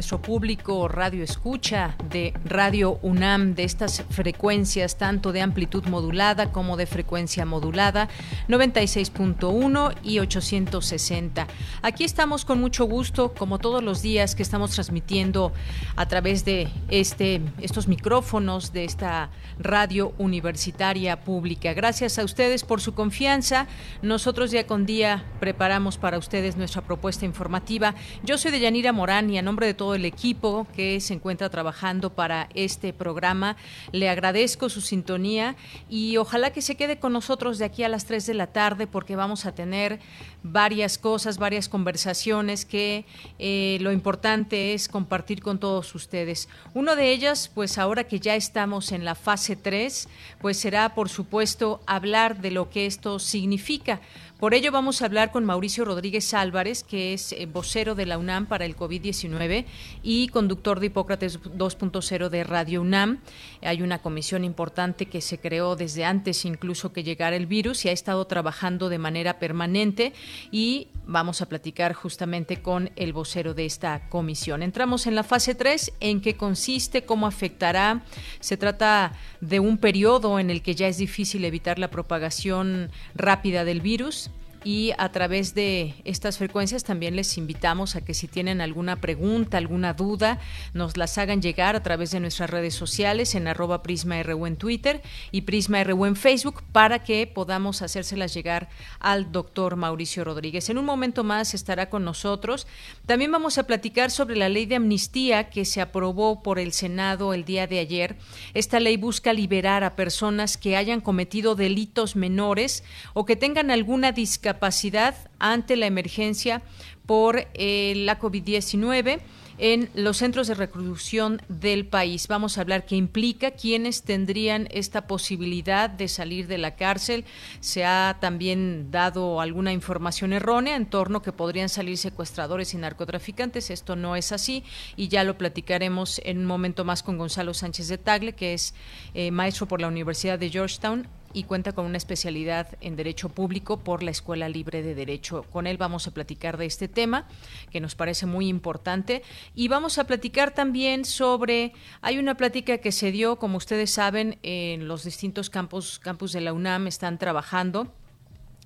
Nuestro público radio escucha de Radio UNAM de estas frecuencias tanto de amplitud modulada como de frecuencia modulada 96.1 y 860. Aquí estamos con mucho gusto como todos los días que estamos transmitiendo a través de este estos micrófonos de esta radio universitaria pública. Gracias a ustedes por su confianza. Nosotros día con día preparamos para ustedes nuestra propuesta informativa. Yo soy de Yanira Morán y a nombre de el equipo que se encuentra trabajando para este programa. Le agradezco su sintonía y ojalá que se quede con nosotros de aquí a las 3 de la tarde porque vamos a tener varias cosas, varias conversaciones que eh, lo importante es compartir con todos ustedes. Uno de ellas, pues ahora que ya estamos en la fase 3, pues será por supuesto hablar de lo que esto significa por ello vamos a hablar con Mauricio Rodríguez Álvarez, que es eh, vocero de la UNAM para el COVID-19 y conductor de Hipócrates 2.0 de Radio UNAM. Hay una comisión importante que se creó desde antes incluso que llegara el virus y ha estado trabajando de manera permanente y vamos a platicar justamente con el vocero de esta comisión. Entramos en la fase 3, en qué consiste, cómo afectará. Se trata de un periodo en el que ya es difícil evitar la propagación rápida del virus y a través de estas frecuencias también les invitamos a que si tienen alguna pregunta, alguna duda, nos las hagan llegar a través de nuestras redes sociales en arroba PrismaRU en Twitter y PrismaRU en Facebook para que podamos hacérselas llegar al doctor Mauricio Rodríguez. En un momento más estará con nosotros. También vamos a platicar sobre la ley de amnistía que se aprobó por el Senado el día de ayer. Esta ley busca liberar a personas que hayan cometido delitos menores o que tengan alguna discapacidad capacidad ante la emergencia por eh, la COVID-19 en los centros de reclusión del país. Vamos a hablar qué implica, quiénes tendrían esta posibilidad de salir de la cárcel. Se ha también dado alguna información errónea en torno que podrían salir secuestradores y narcotraficantes. Esto no es así y ya lo platicaremos en un momento más con Gonzalo Sánchez de Tagle, que es eh, maestro por la Universidad de Georgetown y cuenta con una especialidad en Derecho Público por la Escuela Libre de Derecho. Con él vamos a platicar de este tema que nos parece muy importante y vamos a platicar también sobre, hay una plática que se dio, como ustedes saben, en los distintos campus, campus de la UNAM están trabajando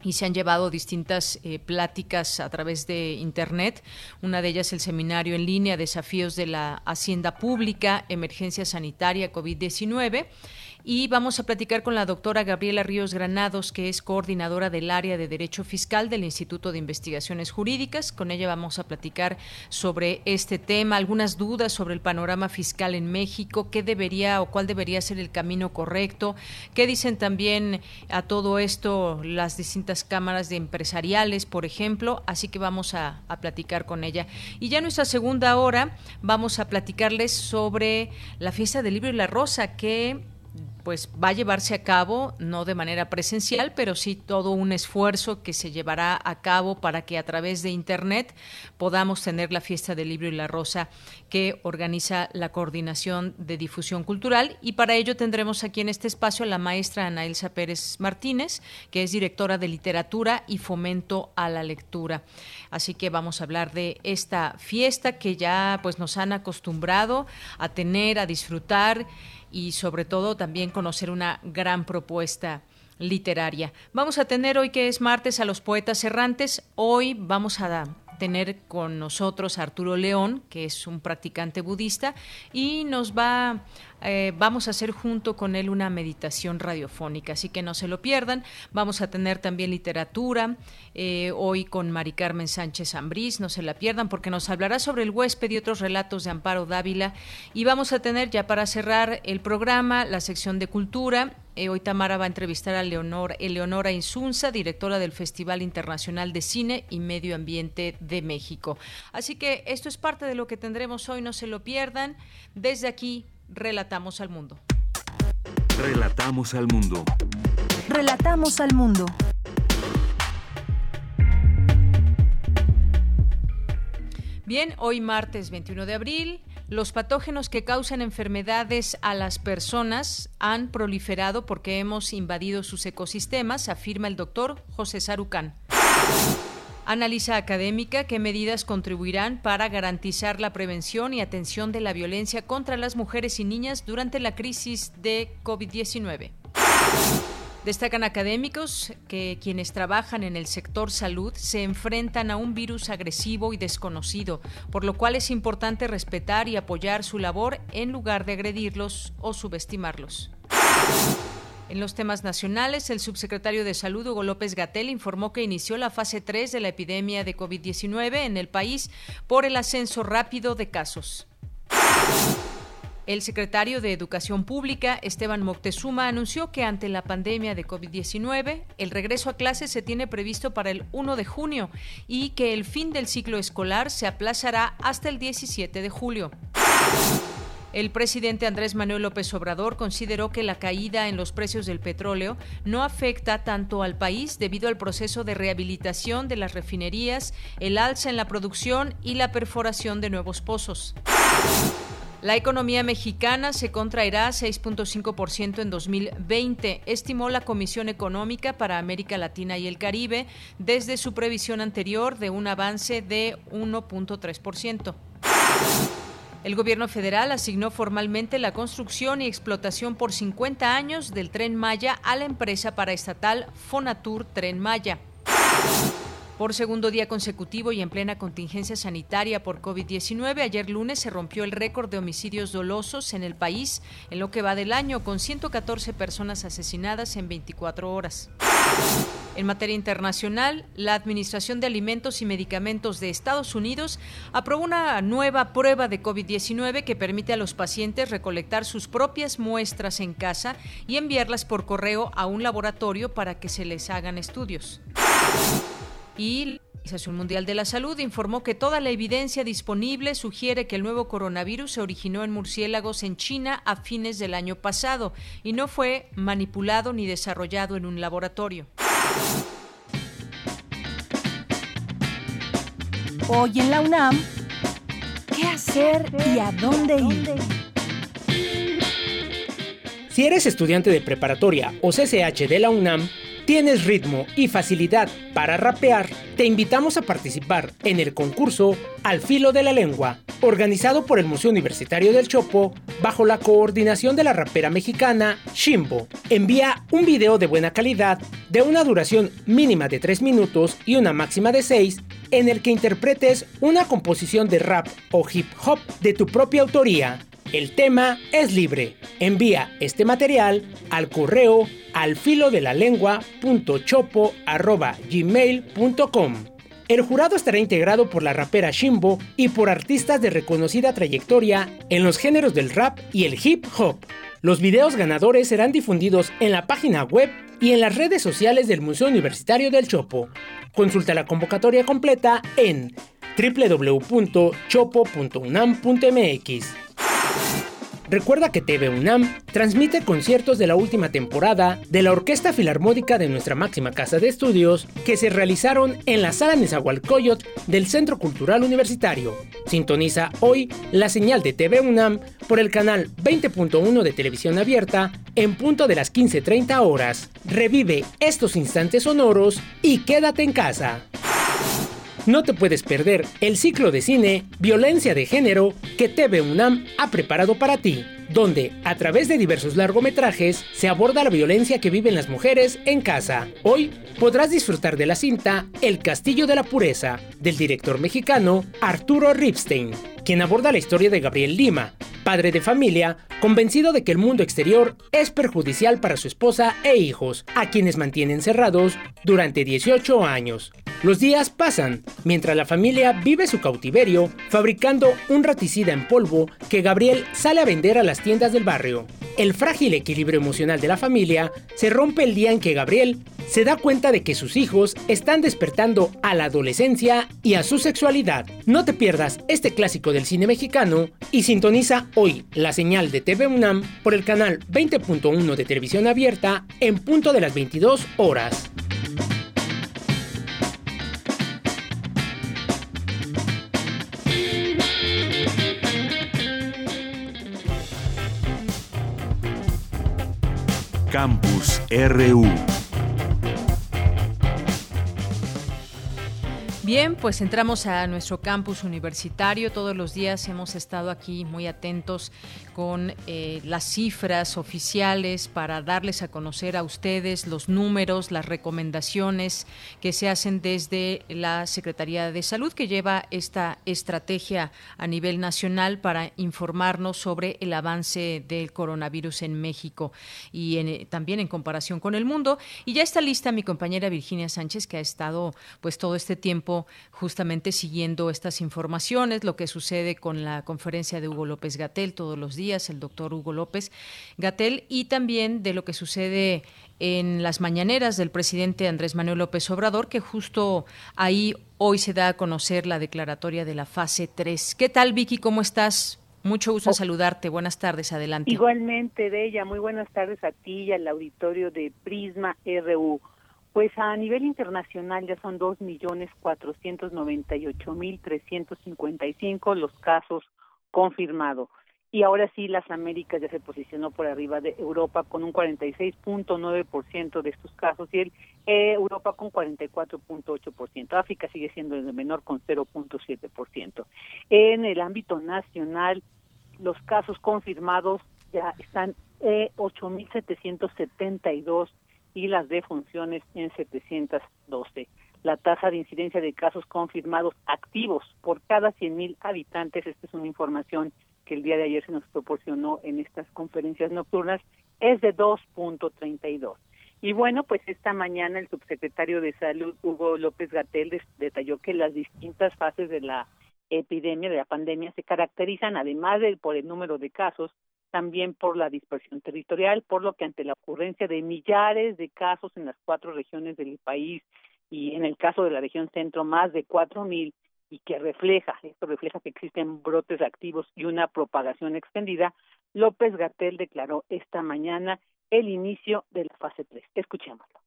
y se han llevado distintas eh, pláticas a través de Internet. Una de ellas el seminario en línea Desafíos de la Hacienda Pública, Emergencia Sanitaria COVID-19 y vamos a platicar con la doctora Gabriela Ríos Granados, que es coordinadora del área de Derecho Fiscal del Instituto de Investigaciones Jurídicas. Con ella vamos a platicar sobre este tema, algunas dudas sobre el panorama fiscal en México, qué debería o cuál debería ser el camino correcto, qué dicen también a todo esto las distintas cámaras de empresariales, por ejemplo. Así que vamos a, a platicar con ella. Y ya en nuestra segunda hora vamos a platicarles sobre la fiesta del libro y la rosa, que pues va a llevarse a cabo, no de manera presencial, pero sí todo un esfuerzo que se llevará a cabo para que a través de Internet podamos tener la fiesta del libro y la rosa que organiza la Coordinación de Difusión Cultural. Y para ello tendremos aquí en este espacio a la maestra Ana Elsa Pérez Martínez, que es directora de literatura y fomento a la lectura. Así que vamos a hablar de esta fiesta que ya pues nos han acostumbrado a tener, a disfrutar y sobre todo también conocer una gran propuesta literaria. Vamos a tener hoy que es martes a los poetas errantes. Hoy vamos a tener con nosotros a Arturo León, que es un practicante budista, y nos va eh, vamos a hacer junto con él una meditación radiofónica, así que no se lo pierdan. Vamos a tener también literatura, eh, hoy con Mari Carmen Sánchez Ambrís, no se la pierdan porque nos hablará sobre el huésped y otros relatos de Amparo Dávila. Y vamos a tener ya para cerrar el programa la sección de cultura eh, hoy Tamara va a entrevistar a Leonor, Eleonora Insunza, directora del Festival Internacional de Cine y Medio Ambiente de México. Así que esto es parte de lo que tendremos hoy, no se lo pierdan. Desde aquí, Relatamos al mundo. Relatamos al mundo. Relatamos al mundo. Bien, hoy martes 21 de abril, los patógenos que causan enfermedades a las personas han proliferado porque hemos invadido sus ecosistemas, afirma el doctor José Sarucán. Analiza académica qué medidas contribuirán para garantizar la prevención y atención de la violencia contra las mujeres y niñas durante la crisis de COVID-19. Destacan académicos que quienes trabajan en el sector salud se enfrentan a un virus agresivo y desconocido, por lo cual es importante respetar y apoyar su labor en lugar de agredirlos o subestimarlos. En los temas nacionales, el subsecretario de Salud, Hugo López Gatel, informó que inició la fase 3 de la epidemia de COVID-19 en el país por el ascenso rápido de casos. El secretario de Educación Pública, Esteban Moctezuma, anunció que ante la pandemia de COVID-19, el regreso a clases se tiene previsto para el 1 de junio y que el fin del ciclo escolar se aplazará hasta el 17 de julio. El presidente Andrés Manuel López Obrador consideró que la caída en los precios del petróleo no afecta tanto al país debido al proceso de rehabilitación de las refinerías, el alza en la producción y la perforación de nuevos pozos. La economía mexicana se contraerá 6.5% en 2020, estimó la Comisión Económica para América Latina y el Caribe, desde su previsión anterior de un avance de 1.3%. El gobierno federal asignó formalmente la construcción y explotación por 50 años del tren Maya a la empresa paraestatal Fonatur Tren Maya. Por segundo día consecutivo y en plena contingencia sanitaria por COVID-19, ayer lunes se rompió el récord de homicidios dolosos en el país en lo que va del año, con 114 personas asesinadas en 24 horas. En materia internacional, la Administración de Alimentos y Medicamentos de Estados Unidos aprobó una nueva prueba de COVID-19 que permite a los pacientes recolectar sus propias muestras en casa y enviarlas por correo a un laboratorio para que se les hagan estudios. Y la Organización Mundial de la Salud informó que toda la evidencia disponible sugiere que el nuevo coronavirus se originó en murciélagos en China a fines del año pasado y no fue manipulado ni desarrollado en un laboratorio. Hoy en la UNAM, ¿qué hacer y a dónde ir? Si eres estudiante de preparatoria o CCH de la UNAM, tienes ritmo y facilidad para rapear, te invitamos a participar en el concurso Al Filo de la Lengua, organizado por el Museo Universitario del Chopo, bajo la coordinación de la rapera mexicana Shimbo. Envía un video de buena calidad, de una duración mínima de 3 minutos y una máxima de 6, en el que interpretes una composición de rap o hip hop de tu propia autoría. El tema es libre. Envía este material al correo al de la El jurado estará integrado por la rapera Shimbo y por artistas de reconocida trayectoria en los géneros del rap y el hip hop. Los videos ganadores serán difundidos en la página web y en las redes sociales del Museo Universitario del Chopo. Consulta la convocatoria completa en www.chopo.unam.mx. Recuerda que TV UNAM transmite conciertos de la última temporada de la Orquesta Filarmónica de nuestra máxima casa de estudios que se realizaron en la sala Nezahualcóyotl del Centro Cultural Universitario. Sintoniza hoy la señal de TV UNAM por el canal 20.1 de televisión abierta en punto de las 15.30 horas. Revive estos instantes sonoros y quédate en casa. No te puedes perder el ciclo de cine Violencia de Género que TV UNAM ha preparado para ti, donde, a través de diversos largometrajes, se aborda la violencia que viven las mujeres en casa. Hoy podrás disfrutar de la cinta El Castillo de la Pureza, del director mexicano Arturo Ripstein, quien aborda la historia de Gabriel Lima, padre de familia, convencido de que el mundo exterior es perjudicial para su esposa e hijos, a quienes mantiene encerrados durante 18 años. Los días pasan, mientras la familia vive su cautiverio, fabricando un raticida en polvo que Gabriel sale a vender a las tiendas del barrio. El frágil equilibrio emocional de la familia se rompe el día en que Gabriel se da cuenta de que sus hijos están despertando a la adolescencia y a su sexualidad. No te pierdas este clásico del cine mexicano y sintoniza hoy la señal de TV UNAM por el canal 20.1 de televisión abierta en punto de las 22 horas. Campus RU. Bien, pues entramos a nuestro campus universitario. Todos los días hemos estado aquí muy atentos con eh, las cifras oficiales para darles a conocer a ustedes los números, las recomendaciones que se hacen desde la Secretaría de Salud, que lleva esta estrategia a nivel nacional para informarnos sobre el avance del coronavirus en México y eh, también en comparación con el mundo. Y ya está lista mi compañera Virginia Sánchez, que ha estado pues todo este tiempo justamente siguiendo estas informaciones, lo que sucede con la conferencia de Hugo López Gatel todos los días el doctor Hugo López Gatel, y también de lo que sucede en las mañaneras del presidente Andrés Manuel López Obrador, que justo ahí hoy se da a conocer la declaratoria de la fase 3. ¿Qué tal, Vicky? ¿Cómo estás? Mucho gusto en oh. saludarte. Buenas tardes, adelante. Igualmente, Bella, muy buenas tardes a ti y al auditorio de Prisma RU. Pues a nivel internacional ya son 2.498.355 los casos confirmados y ahora sí las Américas ya se posicionó por arriba de Europa con un 46.9% de estos casos y el eh, Europa con 44.8%. África sigue siendo el menor con 0.7%. En el ámbito nacional, los casos confirmados ya están eh, 8.772 y las defunciones en 712. La tasa de incidencia de casos confirmados activos por cada 100.000 habitantes, esta es una información que el día de ayer se nos proporcionó en estas conferencias nocturnas, es de 2.32. Y bueno, pues esta mañana el subsecretario de Salud, Hugo López Gatel, detalló que las distintas fases de la epidemia, de la pandemia, se caracterizan, además de por el número de casos, también por la dispersión territorial, por lo que ante la ocurrencia de millares de casos en las cuatro regiones del país y en el caso de la región centro más de cuatro mil, y que refleja, esto refleja que existen brotes activos y una propagación extendida, López Gatel declaró esta mañana el inicio de la fase 3. Escuchémoslo.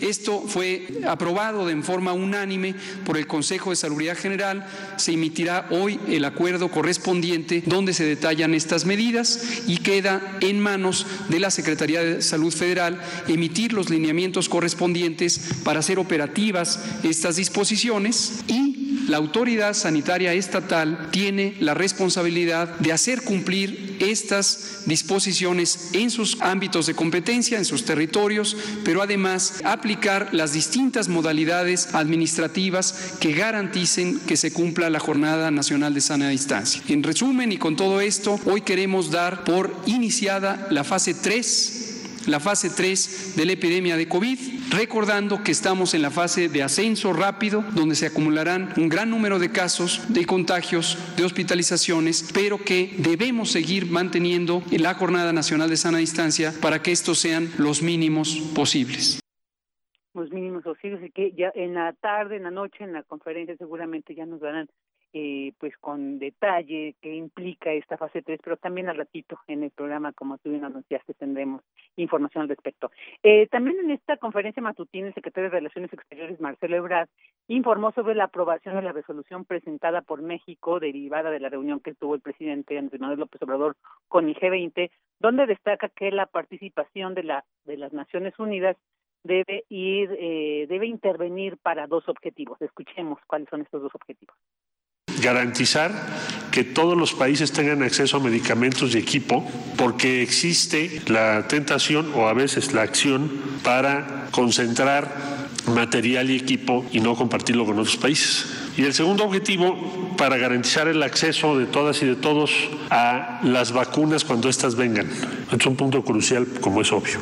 Esto fue aprobado de forma unánime por el Consejo de Salubridad General. Se emitirá hoy el acuerdo correspondiente donde se detallan estas medidas y queda en manos de la Secretaría de Salud Federal emitir los lineamientos correspondientes para hacer operativas estas disposiciones y la autoridad sanitaria estatal tiene la responsabilidad de hacer cumplir estas disposiciones en sus ámbitos de competencia, en sus territorios, pero además aplicar las distintas modalidades administrativas que garanticen que se cumpla la Jornada Nacional de Sana Distancia. En resumen y con todo esto, hoy queremos dar por iniciada la fase 3 la fase 3 de la epidemia de COVID, recordando que estamos en la fase de ascenso rápido, donde se acumularán un gran número de casos de contagios, de hospitalizaciones, pero que debemos seguir manteniendo en la Jornada Nacional de Sana Distancia para que estos sean los mínimos posibles los mínimos posibles y que ya en la tarde, en la noche, en la conferencia seguramente ya nos darán eh, pues con detalle qué implica esta fase 3, pero también al ratito en el programa, como tú bien anunciaste, tendremos información al respecto. Eh, también en esta conferencia matutina, el secretario de Relaciones Exteriores, Marcelo Ebrard, informó sobre la aprobación de la resolución presentada por México, derivada de la reunión que tuvo el presidente Andrés Manuel López Obrador con el G20, donde destaca que la participación de, la, de las Naciones Unidas debe ir, eh, debe intervenir para dos objetivos. Escuchemos cuáles son estos dos objetivos garantizar que todos los países tengan acceso a medicamentos y equipo, porque existe la tentación o a veces la acción para concentrar material y equipo y no compartirlo con otros países. Y el segundo objetivo, para garantizar el acceso de todas y de todos a las vacunas cuando éstas vengan. Es un punto crucial, como es obvio.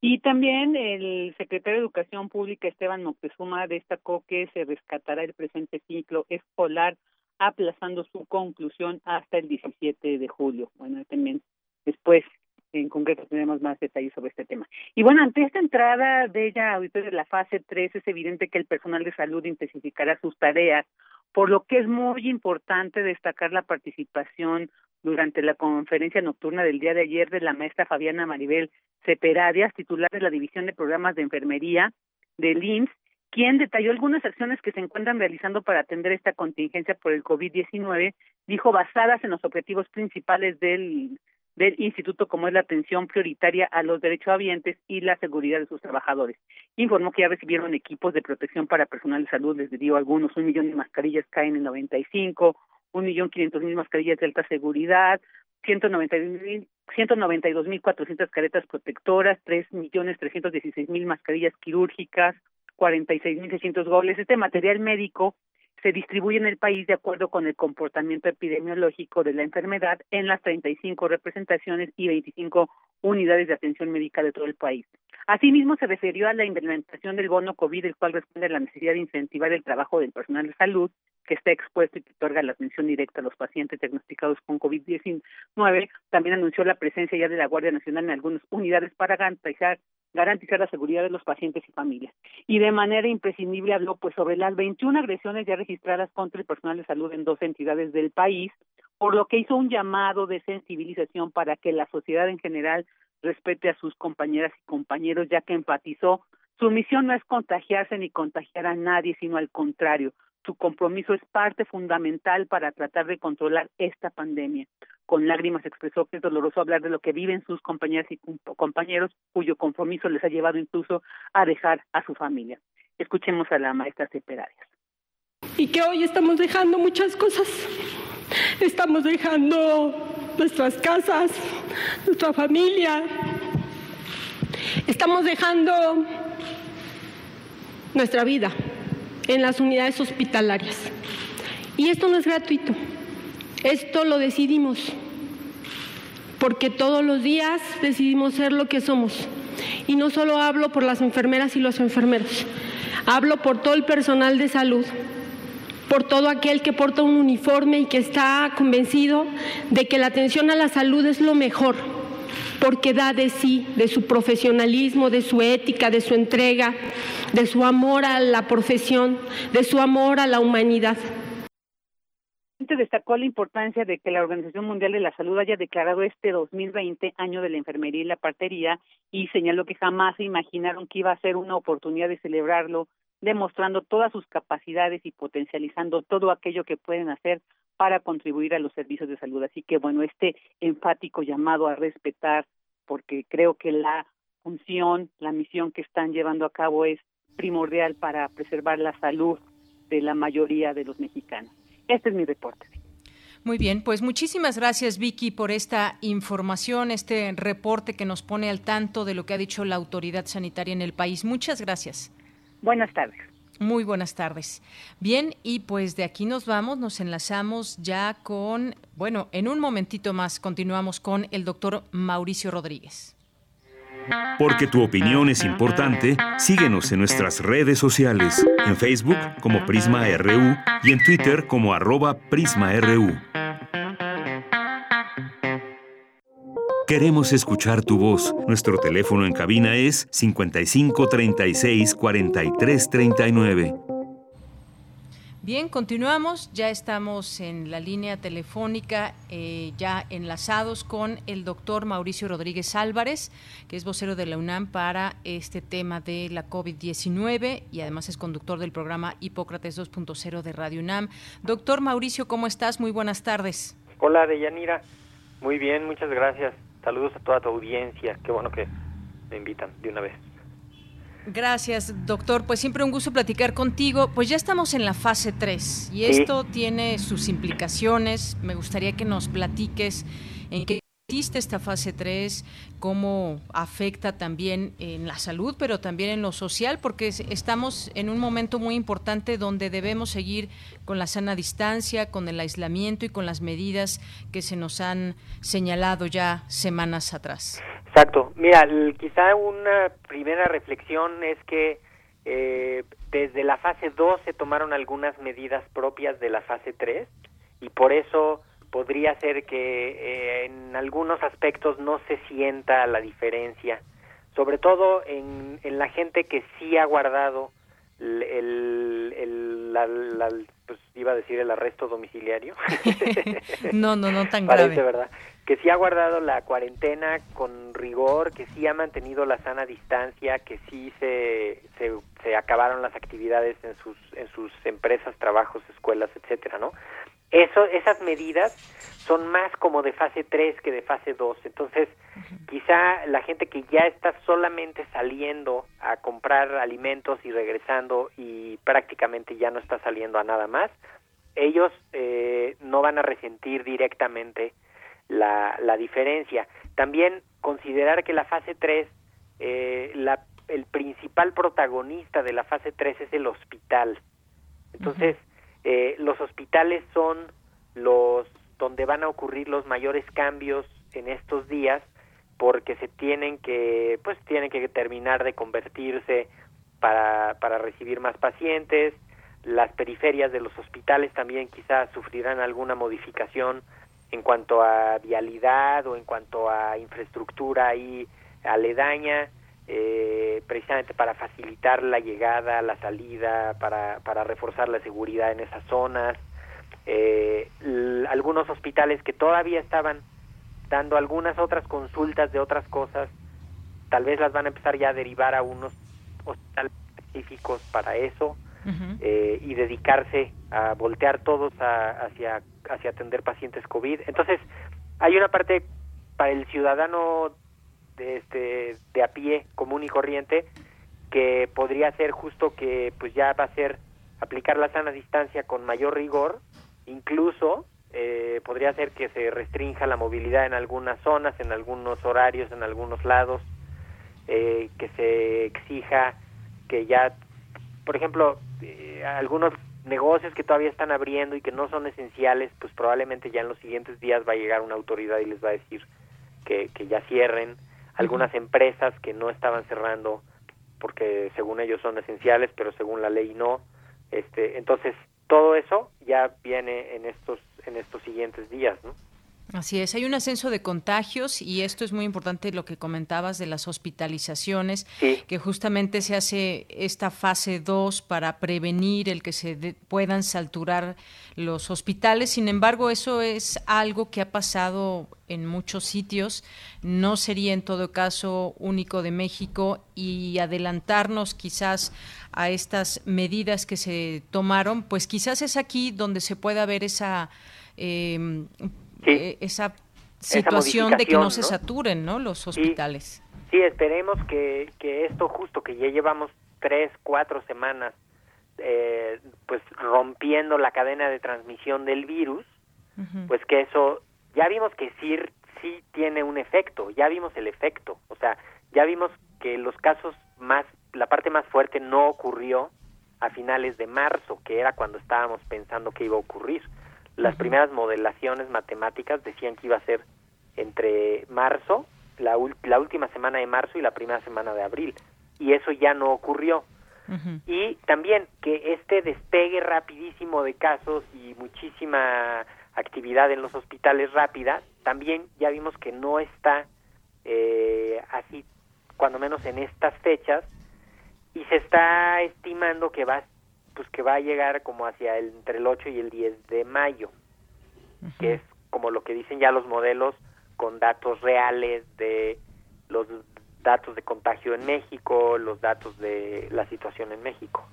Y también el secretario de Educación Pública, Esteban Moctezuma, destacó que se rescatará el presente ciclo escolar, aplazando su conclusión hasta el 17 de julio. Bueno, también después en concreto tenemos más detalles sobre este tema. Y bueno, ante esta entrada de ella ahorita de la fase 3 es evidente que el personal de salud intensificará sus tareas, por lo que es muy importante destacar la participación durante la conferencia nocturna del día de ayer de la maestra Fabiana Maribel Ceperadias, titular de la División de Programas de Enfermería del IMSS, quien detalló algunas acciones que se encuentran realizando para atender esta contingencia por el COVID-19, dijo basadas en los objetivos principales del, del instituto, como es la atención prioritaria a los derechohabientes y la seguridad de sus trabajadores. Informó que ya recibieron equipos de protección para personal de salud, les dio algunos, un millón de mascarillas caen en 95, un millón quinientos mil mascarillas de alta seguridad, ciento noventa mil ciento noventa y dos mil cuatrocientas caretas protectoras, tres millones trescientos dieciséis mil mascarillas quirúrgicas, cuarenta y seis mil seiscientos goles. Este material médico se distribuye en el país de acuerdo con el comportamiento epidemiológico de la enfermedad en las 35 representaciones y 25 unidades de atención médica de todo el país. Asimismo, se refirió a la implementación del bono COVID, el cual responde a la necesidad de incentivar el trabajo del personal de salud que está expuesto y que otorga la atención directa a los pacientes diagnosticados con COVID-19. También anunció la presencia ya de la Guardia Nacional en algunas unidades para garantizar garantizar la seguridad de los pacientes y familias. Y de manera imprescindible habló pues sobre las 21 agresiones ya registradas contra el personal de salud en dos entidades del país, por lo que hizo un llamado de sensibilización para que la sociedad en general respete a sus compañeras y compañeros, ya que enfatizó su misión no es contagiarse ni contagiar a nadie, sino al contrario, su compromiso es parte fundamental para tratar de controlar esta pandemia. Con lágrimas expresó que es doloroso hablar de lo que viven sus compañeras y compañeros, cuyo compromiso les ha llevado incluso a dejar a su familia. Escuchemos a la maestra Cepedarias. Y que hoy estamos dejando muchas cosas. Estamos dejando nuestras casas, nuestra familia. Estamos dejando nuestra vida en las unidades hospitalarias. Y esto no es gratuito, esto lo decidimos, porque todos los días decidimos ser lo que somos. Y no solo hablo por las enfermeras y los enfermeros, hablo por todo el personal de salud, por todo aquel que porta un uniforme y que está convencido de que la atención a la salud es lo mejor porque da de sí, de su profesionalismo, de su ética, de su entrega, de su amor a la profesión, de su amor a la humanidad. Destacó la importancia de que la Organización Mundial de la Salud haya declarado este 2020 año de la enfermería y la partería y señaló que jamás se imaginaron que iba a ser una oportunidad de celebrarlo, demostrando todas sus capacidades y potencializando todo aquello que pueden hacer para contribuir a los servicios de salud. Así que, bueno, este enfático llamado a respetar, porque creo que la función, la misión que están llevando a cabo es primordial para preservar la salud de la mayoría de los mexicanos. Este es mi reporte. Muy bien, pues muchísimas gracias Vicky por esta información, este reporte que nos pone al tanto de lo que ha dicho la autoridad sanitaria en el país. Muchas gracias. Buenas tardes. Muy buenas tardes. Bien, y pues de aquí nos vamos, nos enlazamos ya con, bueno, en un momentito más continuamos con el doctor Mauricio Rodríguez. Porque tu opinión es importante, síguenos en nuestras redes sociales, en Facebook como Prisma RU y en Twitter como arroba PrismaRU. Queremos escuchar tu voz. Nuestro teléfono en cabina es 55 36 43 39. Bien, continuamos. Ya estamos en la línea telefónica, eh, ya enlazados con el doctor Mauricio Rodríguez Álvarez, que es vocero de la UNAM para este tema de la COVID-19 y además es conductor del programa Hipócrates 2.0 de Radio UNAM. Doctor Mauricio, ¿cómo estás? Muy buenas tardes. Hola, Deyanira. Muy bien, muchas gracias. Saludos a toda tu audiencia. Qué bueno que me invitan de una vez. Gracias, doctor. Pues siempre un gusto platicar contigo. Pues ya estamos en la fase 3 y esto tiene sus implicaciones. Me gustaría que nos platiques en qué existe esta fase 3, cómo afecta también en la salud, pero también en lo social, porque estamos en un momento muy importante donde debemos seguir con la sana distancia, con el aislamiento y con las medidas que se nos han señalado ya semanas atrás. Exacto. Mira, quizá una primera reflexión es que eh, desde la fase 2 se tomaron algunas medidas propias de la fase 3 y por eso podría ser que eh, en algunos aspectos no se sienta la diferencia, sobre todo en, en la gente que sí ha guardado el, el, la, pues iba a decir el arresto domiciliario. no, no, no tan Parece, grave. ¿verdad? Que sí ha guardado la cuarentena con rigor, que sí ha mantenido la sana distancia, que sí se, se, se acabaron las actividades en sus, en sus empresas, trabajos, escuelas, etcétera, ¿no? Eso, esas medidas son más como de fase 3 que de fase 2. Entonces, quizá la gente que ya está solamente saliendo a comprar alimentos y regresando y prácticamente ya no está saliendo a nada más, ellos eh, no van a resentir directamente la, la diferencia. También considerar que la fase 3, eh, la, el principal protagonista de la fase 3 es el hospital. Entonces, eh, los hospitales son los donde van a ocurrir los mayores cambios en estos días porque se tienen que pues tienen que terminar de convertirse para, para recibir más pacientes. Las periferias de los hospitales también quizás sufrirán alguna modificación en cuanto a vialidad o en cuanto a infraestructura ahí aledaña eh, precisamente para facilitar la llegada, la salida, para, para reforzar la seguridad en esas zonas. Eh, algunos hospitales que todavía estaban dando algunas otras consultas de otras cosas, tal vez las van a empezar ya a derivar a unos hospitales específicos para eso eh, y dedicarse a voltear todos hacia, hacia atender pacientes COVID. Entonces, hay una parte para el ciudadano de, este, de a pie común y corriente que podría ser justo que pues ya va a ser aplicar la sana distancia con mayor rigor, incluso eh, podría ser que se restrinja la movilidad en algunas zonas, en algunos horarios, en algunos lados, eh, que se exija que ya, por ejemplo, eh, algunos negocios que todavía están abriendo y que no son esenciales, pues probablemente ya en los siguientes días va a llegar una autoridad y les va a decir que, que ya cierren algunas empresas que no estaban cerrando porque según ellos son esenciales, pero según la ley no. Este, entonces todo eso ya viene en estos en estos siguientes días, ¿no? Así es, hay un ascenso de contagios y esto es muy importante lo que comentabas de las hospitalizaciones, que justamente se hace esta fase 2 para prevenir el que se puedan saturar los hospitales. Sin embargo, eso es algo que ha pasado en muchos sitios, no sería en todo caso único de México y adelantarnos quizás a estas medidas que se tomaron, pues quizás es aquí donde se pueda ver esa... Eh, eh, esa situación de que no, se saturen ¿no? los hospitales. Sí, esperemos que, que esto justo, que ya llevamos tres, cuatro semanas eh, pues rompiendo la cadena de transmisión del virus, pues que eso, ya vimos que sí, sí tiene un efecto, ya vimos el efecto, o sea, ya vimos que los casos más, la parte más fuerte no ocurrió a finales de marzo, que era cuando estábamos pensando que iba a ocurrir. Las primeras modelaciones matemáticas decían que iba a ser entre marzo, la, la, última semana de marzo y la primera semana de abril. Y eso ya no ocurrió. Y también que este despegue rapidísimo de casos y muchísima actividad en los hospitales rápida, también ya vimos que no está eh, así, cuando menos en estas fechas, y se está estimando que va pues que va a llegar como hacia el, entre el 8 y el 10 de mayo, que es como lo que dicen ya los modelos con datos reales de los datos de contagio en México, los datos de la situación en México.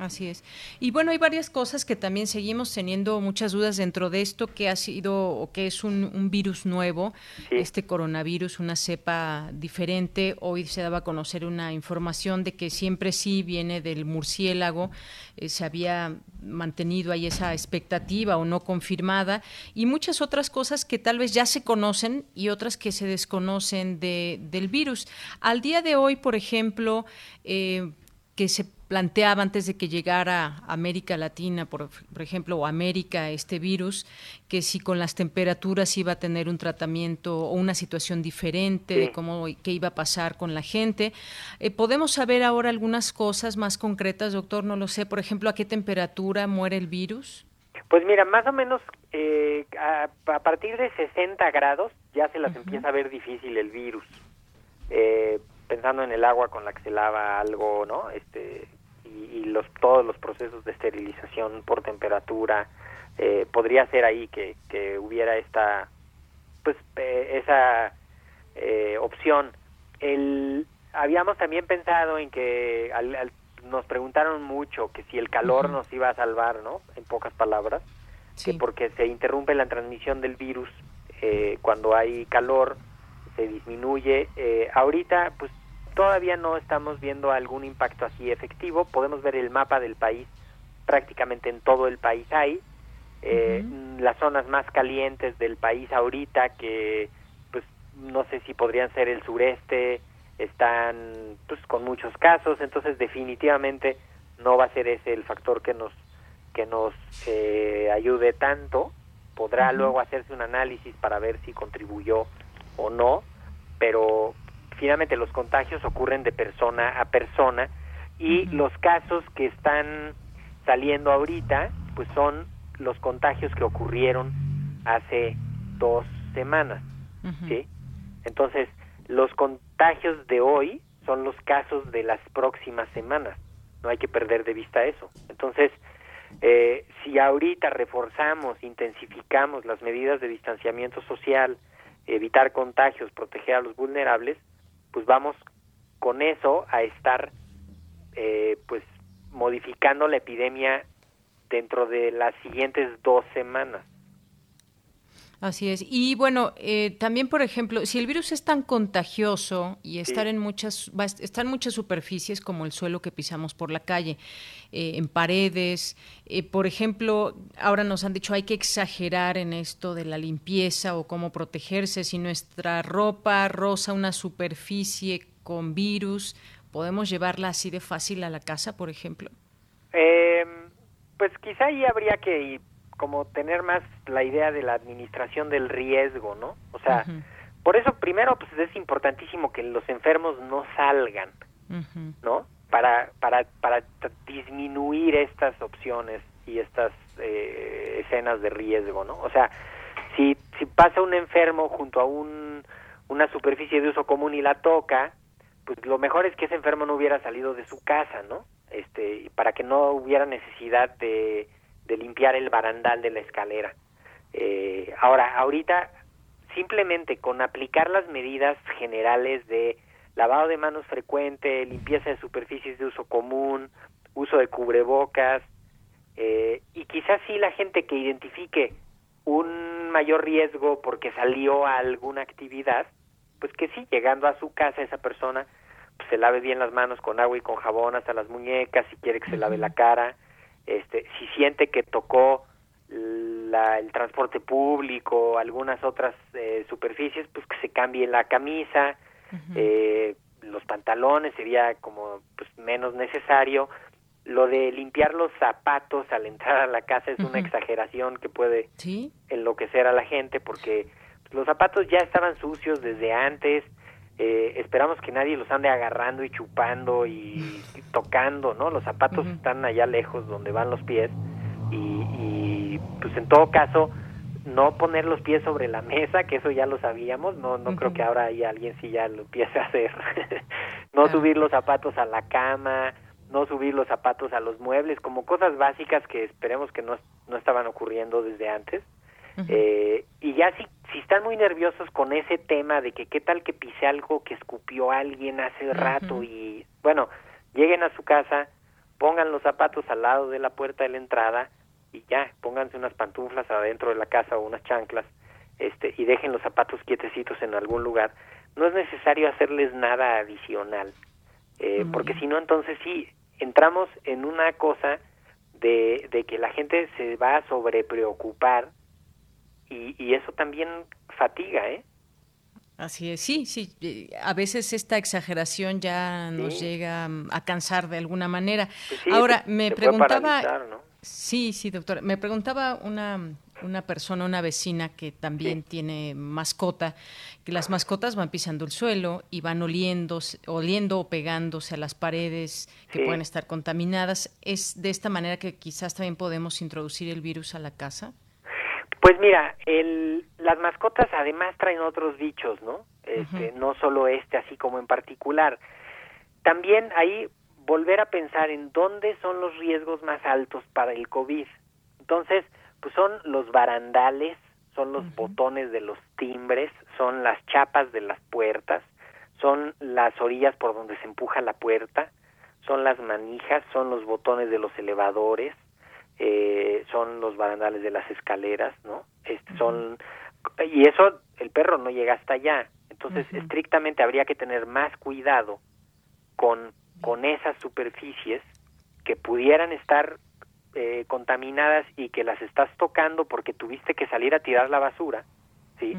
Así es. Y bueno, hay varias cosas que también seguimos teniendo muchas dudas dentro de esto, que ha sido o que es un, virus nuevo, este coronavirus, una cepa diferente. Hoy se daba a conocer una información de que siempre sí viene del murciélago, eh, se había mantenido ahí esa expectativa o no confirmada, y muchas otras cosas que tal vez ya se conocen y otras que se desconocen de, del virus. Al día de hoy, por ejemplo, eh, que se planteaba antes de que llegara a América Latina, por, ejemplo, o América, este virus, que si con las temperaturas iba a tener un tratamiento o una situación diferente de cómo qué iba a pasar con la gente. Eh, ¿Podemos saber ahora algunas cosas más concretas, doctor? No lo sé. Por ejemplo, ¿a qué temperatura muere el virus? Pues mira, más o menos eh, a, partir de 60 grados ya se las empieza a ver difícil el virus. Eh, pensando en el agua con la que se lava algo, ¿no? Este, y, los todos los procesos de esterilización por temperatura eh, podría ser ahí que, que hubiera esta pues eh, esa eh, opción. El habíamos también pensado en que nos preguntaron mucho que si el calor nos iba a salvar no en pocas palabras que porque se interrumpe la transmisión del virus cuando hay calor se disminuye ahorita pues Todavía no estamos viendo algún impacto así efectivo. Podemos ver el mapa del país, prácticamente en todo el país hay. Eh, las zonas más calientes del país ahorita, que pues no sé si podrían ser el sureste, están pues con muchos casos, entonces definitivamente no va a ser ese el factor que nos que nos eh, ayude tanto. Podrá luego hacerse un análisis para ver si contribuyó o no, pero finalmente los contagios ocurren de persona a persona y los casos que están saliendo ahorita pues son los contagios que ocurrieron hace dos semanas sí entonces los contagios de hoy son los casos de las próximas semanas no hay que perder de vista eso. Entonces eh, si ahorita reforzamos intensificamos las medidas de distanciamiento social evitar contagios proteger a los vulnerables pues vamos con eso a estar eh, pues modificando la epidemia dentro de las siguientes dos semanas. Así es. Y bueno, eh, también, por ejemplo, si el virus es tan contagioso y estar en muchas, va estar en muchas superficies como el suelo que pisamos por la calle, eh, en paredes, eh, por ejemplo, ahora nos han dicho hay que exagerar en esto de la limpieza o cómo protegerse. Si nuestra ropa roza una superficie con virus, ¿podemos llevarla así de fácil a la casa, por ejemplo? pues quizá ahí habría que como tener más la idea de la administración del riesgo, ¿no? O sea, por eso primero pues es importantísimo que los enfermos no salgan, ¿no? Para, para, para disminuir estas opciones y estas eh, escenas de riesgo, ¿no? O sea, si, si pasa un enfermo junto a un, una superficie de uso común y la toca, pues lo mejor es que ese enfermo no hubiera salido de su casa, ¿no? Este, para que no hubiera necesidad de de limpiar el barandal de la escalera. Eh, ahora, ahorita simplemente con aplicar las medidas generales de lavado de manos frecuente, limpieza de superficies de uso común, uso de cubrebocas, eh, y quizás sí la gente que identifique un mayor riesgo porque salió a alguna actividad, pues que sí, llegando a su casa esa persona pues se lave bien las manos con agua y con jabón hasta las muñecas, si quiere que se lave la cara, este, si siente que tocó el transporte público, algunas otras eh, superficies, pues que se cambie la camisa, eh, los pantalones sería como pues menos necesario. Lo de limpiar los zapatos al entrar a la casa es una exageración que puede enloquecer a la gente porque los zapatos ya estaban sucios desde antes, eh, esperamos que nadie los ande agarrando y chupando y, tocando, ¿no? Los zapatos están allá lejos donde van los pies y, pues en todo caso no poner los pies sobre la mesa, que eso ya lo sabíamos, no no creo que ahora hay alguien si ya lo empiece a hacer. no subir los zapatos a la cama, no subir los zapatos a los muebles, como cosas básicas que esperemos que no, no estaban ocurriendo desde antes. Eh, y ya si, si están muy nerviosos con ese tema de que qué tal que pise algo que escupió alguien hace rato y bueno, lleguen a su casa, pongan los zapatos al lado de la puerta de la entrada y ya, pónganse unas pantuflas adentro de la casa o unas chanclas este, y dejen los zapatos quietecitos en algún lugar. No es necesario hacerles nada adicional, eh, porque si no, entonces sí, entramos en una cosa de, de que la gente se va a sobrepreocupar y, y eso también fatiga, ¿eh? Así es, sí, sí. Eh, a veces esta exageración ya nos llega a cansar de alguna manera. Pues Ahora, me preguntaba... Sí, sí, doctora. Me preguntaba una, una persona, una vecina que también tiene mascota, que las mascotas van pisando el suelo y van oliendo, oliendo o pegándose a las paredes que pueden estar contaminadas. ¿Es de esta manera que quizás también podemos introducir el virus a la casa? Pues mira, el, las mascotas además traen otros bichos, ¿no? Este, No solo este, así como en particular. También ahí volver a pensar en dónde son los riesgos más altos para el COVID. Entonces, pues son los barandales, son los botones de los timbres, son las chapas de las puertas, son las orillas por donde se empuja la puerta, son las manijas, son los botones de los elevadores, eh, son los barandales de las escaleras, ¿no? Este, son y eso el perro no llega hasta allá. Entonces, estrictamente habría que tener más cuidado con con esas superficies que pudieran estar eh, contaminadas y que las estás tocando porque tuviste que salir a tirar la basura, ¿sí?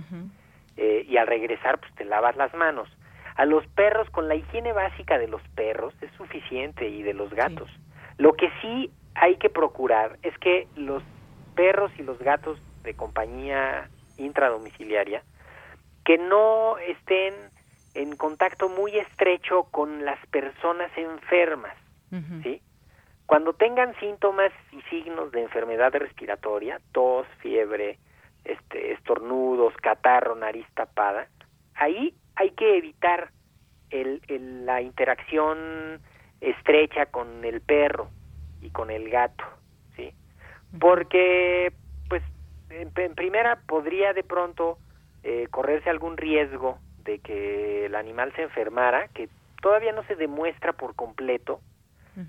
Eh, y al regresar, pues te lavas las manos. A los perros, con la higiene básica de los perros, es suficiente y de los gatos. Lo que sí hay que procurar es que los perros y los gatos de compañía intradomiciliaria que no estén en contacto muy estrecho con las personas enfermas, ¿sí? Cuando tengan síntomas y signos de enfermedad respiratoria, tos, fiebre, este, estornudos, catarro, nariz tapada, ahí hay que evitar el, la interacción estrecha con el perro, y con el gato, ¿sí? Porque, pues, en, primera podría de pronto eh, correrse algún riesgo de que el animal se enfermara, que todavía no se demuestra por completo,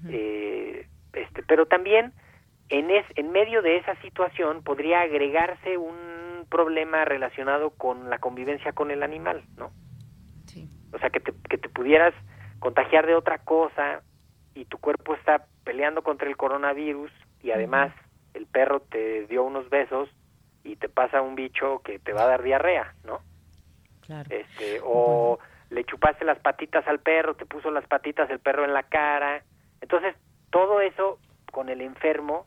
eh, este, pero también en, es, en medio de esa situación podría agregarse un problema relacionado con la convivencia con el animal, ¿no? Sí. O sea, que te, que te pudieras contagiar de otra cosa y tu cuerpo está peleando contra el coronavirus y además el perro te dio unos besos y te pasa un bicho que te va a dar diarrea, ¿no? Claro. Este, o le chupaste las patitas al perro, te puso las patitas el perro en la cara. Entonces, todo eso con el enfermo,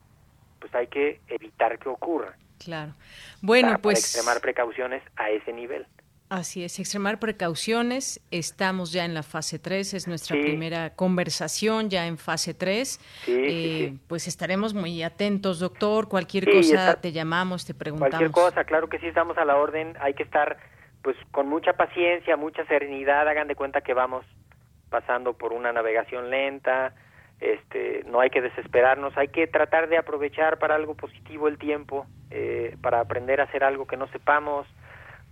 pues hay que evitar que ocurra. Claro. Bueno, pues... extremar precauciones a ese nivel. Así es, extremar precauciones. Estamos ya en la fase 3, es nuestra primera conversación ya en fase 3. Eh, pues estaremos muy atentos, doctor. Cualquier cosa te llamamos, te preguntamos. Cualquier cosa, claro que sí, estamos a la orden. Hay que estar pues con mucha paciencia, mucha serenidad. Hagan de cuenta que vamos pasando por una navegación lenta. Este, no hay que desesperarnos, hay que tratar de aprovechar para algo positivo el tiempo, eh, para aprender a hacer algo que no sepamos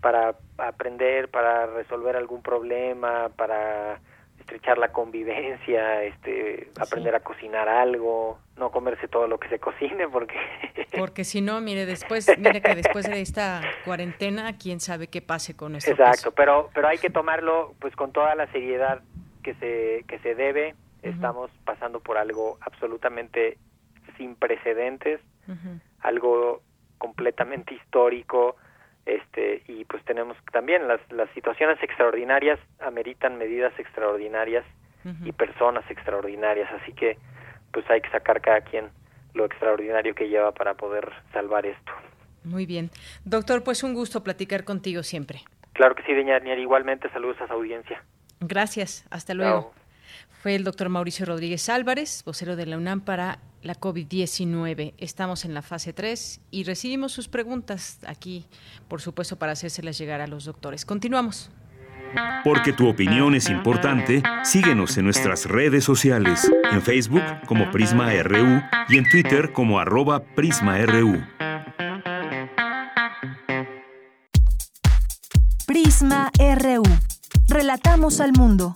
para aprender, para resolver algún problema, para estrechar la convivencia, este, aprender a cocinar algo, no comerse todo lo que se cocine porque porque si no, mire, después mire que después de esta cuarentena, quién sabe qué pase con nuestro Exacto, pero pero hay que tomarlo pues con toda la seriedad que se que se debe. Estamos pasando por algo absolutamente sin precedentes, algo completamente histórico este y pues tenemos también las, las situaciones extraordinarias ameritan medidas extraordinarias y personas extraordinarias así que pues hay que sacar cada quien lo extraordinario que lleva para poder salvar esto. Muy bien. Doctor pues un gusto platicar contigo siempre. Claro que sí doña igualmente saludos a su audiencia. Gracias hasta luego. Fue el doctor Mauricio Rodríguez Álvarez, vocero de la UNAM para la COVID-19. Estamos en la fase 3 y recibimos sus preguntas aquí, por supuesto, para hacérselas llegar a los doctores. Continuamos. Porque tu opinión es importante, síguenos en nuestras redes sociales, en Facebook como Prisma RU y en Twitter como arroba PrismaRU. Prisma RU. Relatamos al mundo.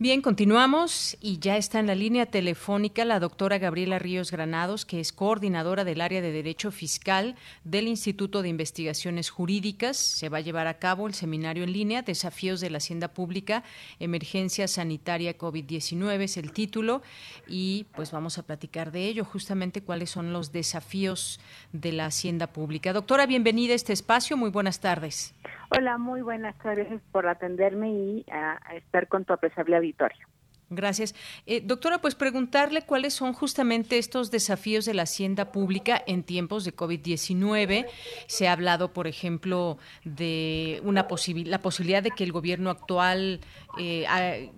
Bien, continuamos y ya está en la línea telefónica la doctora Gabriela Ríos Granados, que es coordinadora del área de Derecho Fiscal del Instituto de Investigaciones Jurídicas. Se va a llevar a cabo el seminario en línea Desafíos de la Hacienda Pública, Emergencia Sanitaria COVID-19 es el título y pues vamos a platicar de ello, justamente cuáles son los desafíos de la Hacienda Pública. Doctora, bienvenida a este espacio, muy buenas tardes. Hola, muy buenas tardes por atenderme y a, estar con tu apreciable auditorio. Gracias. Eh, doctora, pues preguntarle cuáles son justamente estos desafíos de la hacienda pública en tiempos de COVID-19. Se ha hablado, por ejemplo, de una la posibilidad de que el gobierno actual eh,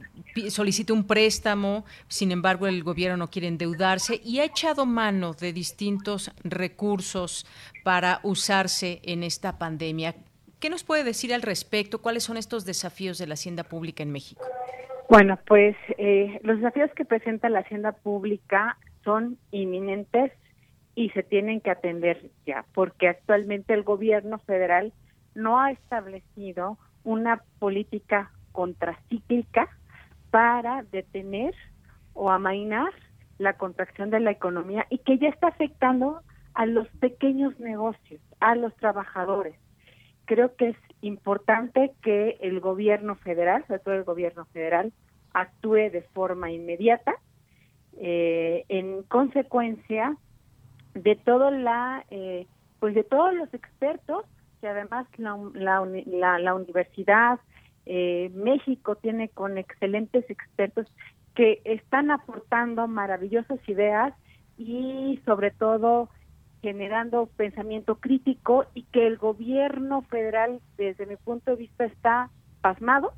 solicite un préstamo, sin embargo el gobierno no quiere endeudarse y ha echado mano de distintos recursos para usarse en esta pandemia. ¿Qué nos puede decir al respecto? ¿Cuáles son estos desafíos de la hacienda pública en México? Bueno, pues eh, los desafíos que presenta la hacienda pública son inminentes y se tienen que atender ya, porque actualmente el gobierno federal no ha establecido una política contracíclica para detener o amainar la contracción de la economía y que ya está afectando a los pequeños negocios, a los trabajadores creo que es importante que el gobierno federal, sobre todo el gobierno federal, actúe de forma inmediata eh, en consecuencia de todo la eh, pues de todos los expertos que además la, la, la, universidad eh, México tiene con excelentes expertos que están aportando maravillosas ideas y sobre todo generando pensamiento crítico y que el gobierno federal, desde mi punto de vista, está pasmado.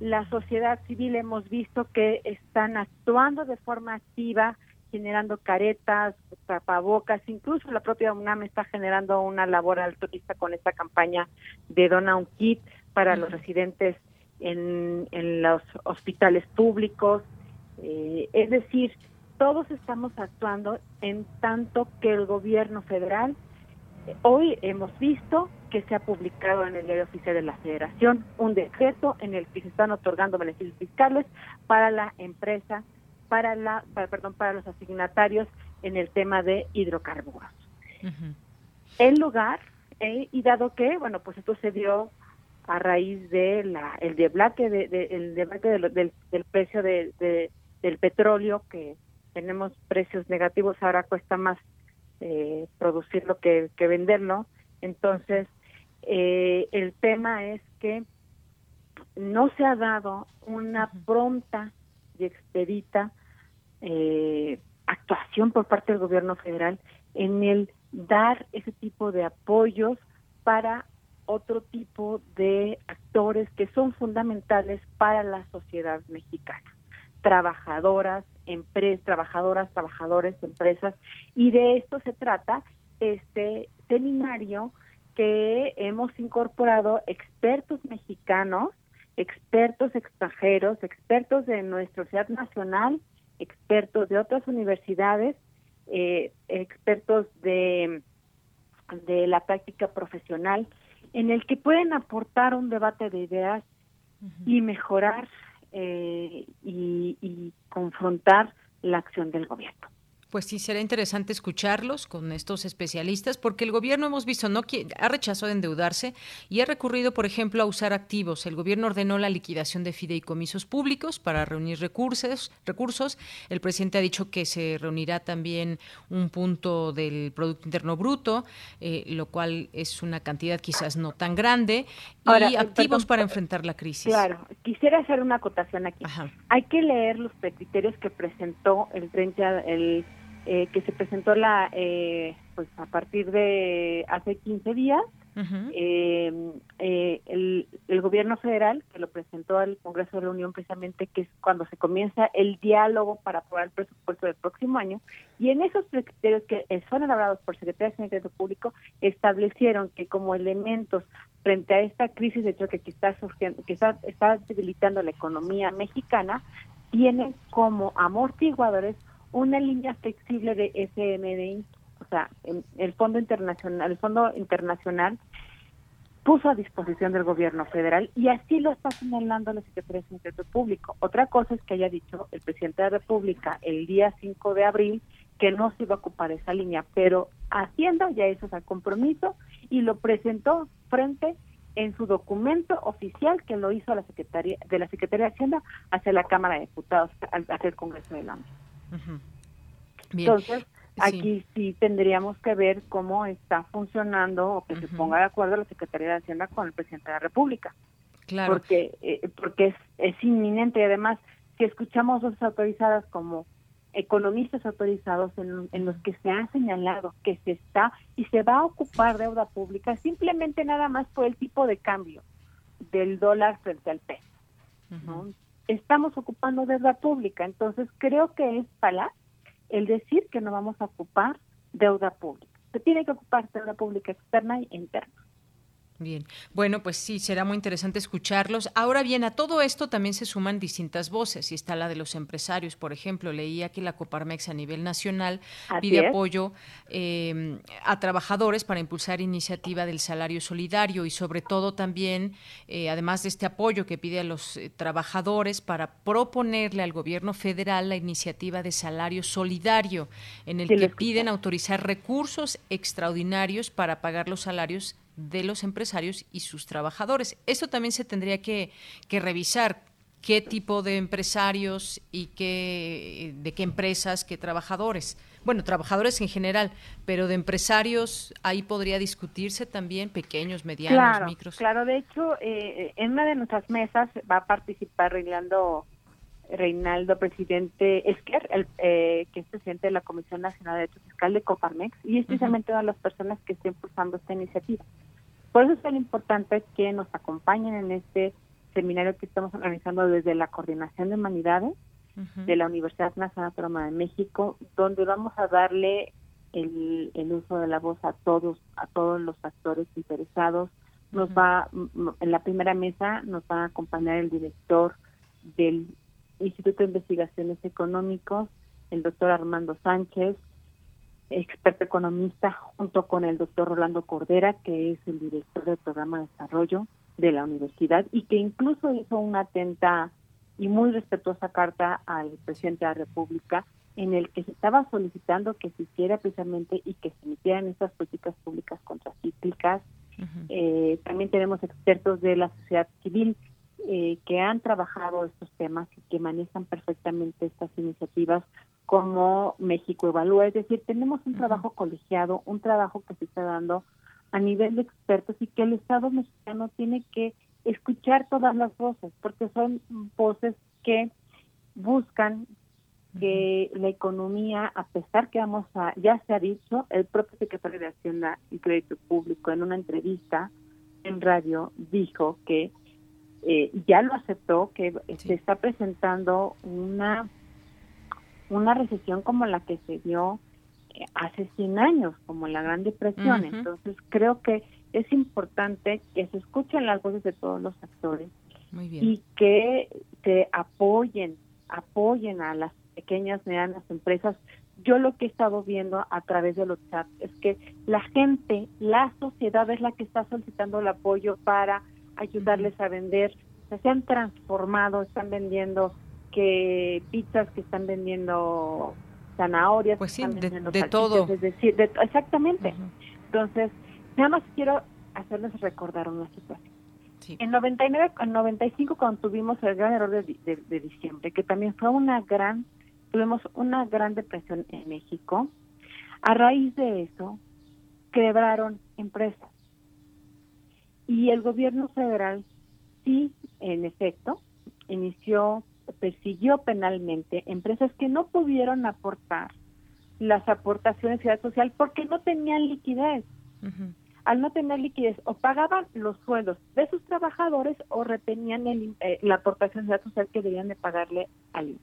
La sociedad civil hemos visto que están actuando de forma activa, generando caretas, tapabocas, incluso la propia UNAM está generando una labor altruista con esta campaña de Dona un Kit para los residentes en, en los hospitales públicos. Eh, es decir, todos estamos actuando en tanto que el gobierno federal, hoy hemos visto que se ha publicado en el diario oficial de la Federación un decreto en el que se están otorgando beneficios fiscales para la empresa, para la, perdón, para los asignatarios en el tema de hidrocarburos. En lugar, eh, y dado que, bueno, pues esto se dio a raíz de la el debate de, el debate del, del, precio de, del petróleo que tenemos precios negativos, ahora cuesta más eh, producirlo que, que venderlo. Entonces, eh, el tema es que no se ha dado una pronta y expedita eh, actuación por parte del gobierno federal en el dar ese tipo de apoyos para otro tipo de actores que son fundamentales para la sociedad mexicana trabajadoras, empresas, trabajadoras, trabajadores, empresas, y de esto se trata este seminario que hemos incorporado expertos mexicanos, expertos extranjeros, expertos de nuestra ciudad nacional, expertos de otras universidades, eh, expertos de, de la práctica profesional, en el que pueden aportar un debate de ideas y mejorar eh, y, y confrontar la acción del gobierno. Pues sí, será interesante escucharlos con estos especialistas, porque el gobierno hemos visto no ha rechazado endeudarse y ha recurrido, por ejemplo, a usar activos. El gobierno ordenó la liquidación de fideicomisos públicos para reunir recursos. Recursos. El presidente ha dicho que se reunirá también un punto del Producto Interno Bruto, eh, lo cual es una cantidad quizás no tan grande, y eh, activos para enfrentar la crisis. Claro, quisiera hacer una acotación aquí. Hay que leer los criterios que presentó el 30 el eh, que se presentó la eh, pues a partir de hace 15 días. Em, eh, el, el, gobierno federal que lo presentó al Congreso de la Unión precisamente que es cuando se comienza el diálogo para aprobar el presupuesto del próximo año y en esos criterios que son elaborados por Secretaría de Seguridad Público establecieron que como elementos frente a esta crisis de choque que está surgiendo que está, está debilitando la economía mexicana tienen como amortiguadores una línea flexible de FMDI, o sea, el Fondo Internacional, el Fondo Internacional puso a disposición del gobierno federal y así lo está señalando la Secretaría de Seguridad Público. Otra cosa es que haya dicho el presidente de la República el día 5 de abril que no se iba a ocupar esa línea, pero Hacienda ya hizo ese compromiso y lo presentó frente en su documento oficial que lo hizo la Secretaría de la Secretaría de Hacienda hacia la Cámara de Diputados, hacia el Congreso de la Entonces, aquí sí. tendríamos que ver cómo está funcionando o que se ponga de acuerdo la Secretaría de Hacienda con el presidente de la República. Claro. Porque, eh, porque es, es inminente y además, si escuchamos voces autorizadas como economistas autorizados en, los que se ha señalado que se está y se va a ocupar deuda pública simplemente nada más por el tipo de cambio del dólar frente al peso. Estamos ocupando deuda pública, entonces creo que es falaz el decir que no vamos a ocupar deuda pública. Se tiene que ocupar deuda pública externa y interna. Bien, bueno, pues sí, será muy interesante escucharlos. Ahora bien, a todo esto también se suman distintas voces. Y está la de los empresarios, por ejemplo. Leía que la Coparmex a nivel nacional pide apoyo em, a trabajadores para impulsar iniciativa del salario solidario y sobre todo también, eh, además de este apoyo que pide a los eh, trabajadores para proponerle al gobierno federal la iniciativa de salario solidario, en el que piden autorizar recursos extraordinarios para pagar los salarios de los empresarios y sus trabajadores. Eso también se tendría que, revisar qué tipo de empresarios y qué, de qué empresas, qué trabajadores. Bueno, trabajadores en general, pero de empresarios ahí podría discutirse también pequeños, medianos, claro, micros. Claro, de hecho, eh, en una de nuestras mesas va a participar Reinaldo, Reinaldo presidente Esquer, el, eh, que es presidente de la Comisión Nacional de Derecho Fiscal de Coparmex, y es precisamente una de las personas que está impulsando esta iniciativa. Por eso es tan importante que nos acompañen en este seminario que estamos organizando desde la Coordinación de Humanidades de la Universidad Nacional Autónoma de México, donde vamos a darle el, uso de la voz a todos, a todos los actores interesados. Nos va, en la primera mesa nos va a acompañar el director del Instituto de Investigaciones Económicos, el doctor Armando Sánchez, experto economista, junto con el doctor Rolando Cordera, que es el director del programa de desarrollo de la universidad y que incluso hizo una atenta y muy respetuosa carta al presidente de la República en el que se estaba solicitando que se hiciera precisamente y que se emitieran estas políticas públicas contracíclicas. eh, también tenemos expertos de la sociedad civil eh, que han trabajado estos temas y que manejan perfectamente estas iniciativas como México Evalúa. Es decir, tenemos un trabajo colegiado, un trabajo que se está dando a nivel de expertos y que el Estado mexicano tiene que escuchar todas las voces, porque son voces que buscan que la economía, a pesar que vamos a, ya se ha dicho, el propio secretario de Hacienda y Crédito Público en una entrevista en radio dijo que eh, ya lo aceptó, que se está presentando una una recesión como la que se dio eh, hace 100 años, como la Gran Depresión. Entonces, creo que es importante que se escuchen las voces de todos los actores y que se apoyen, apoyen a las pequeñas, medianas empresas. Yo lo que he estado viendo a través de los chats es que la gente, la sociedad es la que está solicitando el apoyo para ayudarles a vender. se han transformado, están vendiendo que pizzas que están vendiendo zanahorias, pues sí, de, todo. Es decir, exactamente. Entonces, nada más quiero hacerles recordar una situación. En 99, en 95 cuando tuvimos el gran error de, de, diciembre, que también fue una gran, tuvimos una gran depresión en México, a raíz de eso quebraron empresas. Y el gobierno federal sí, en efecto, inició persiguió penalmente empresas que no pudieron aportar las aportaciones de social porque no tenían liquidez. Al no tener liquidez, o pagaban los sueldos de sus trabajadores o retenían el, eh, la aportación de social que debían de pagarle al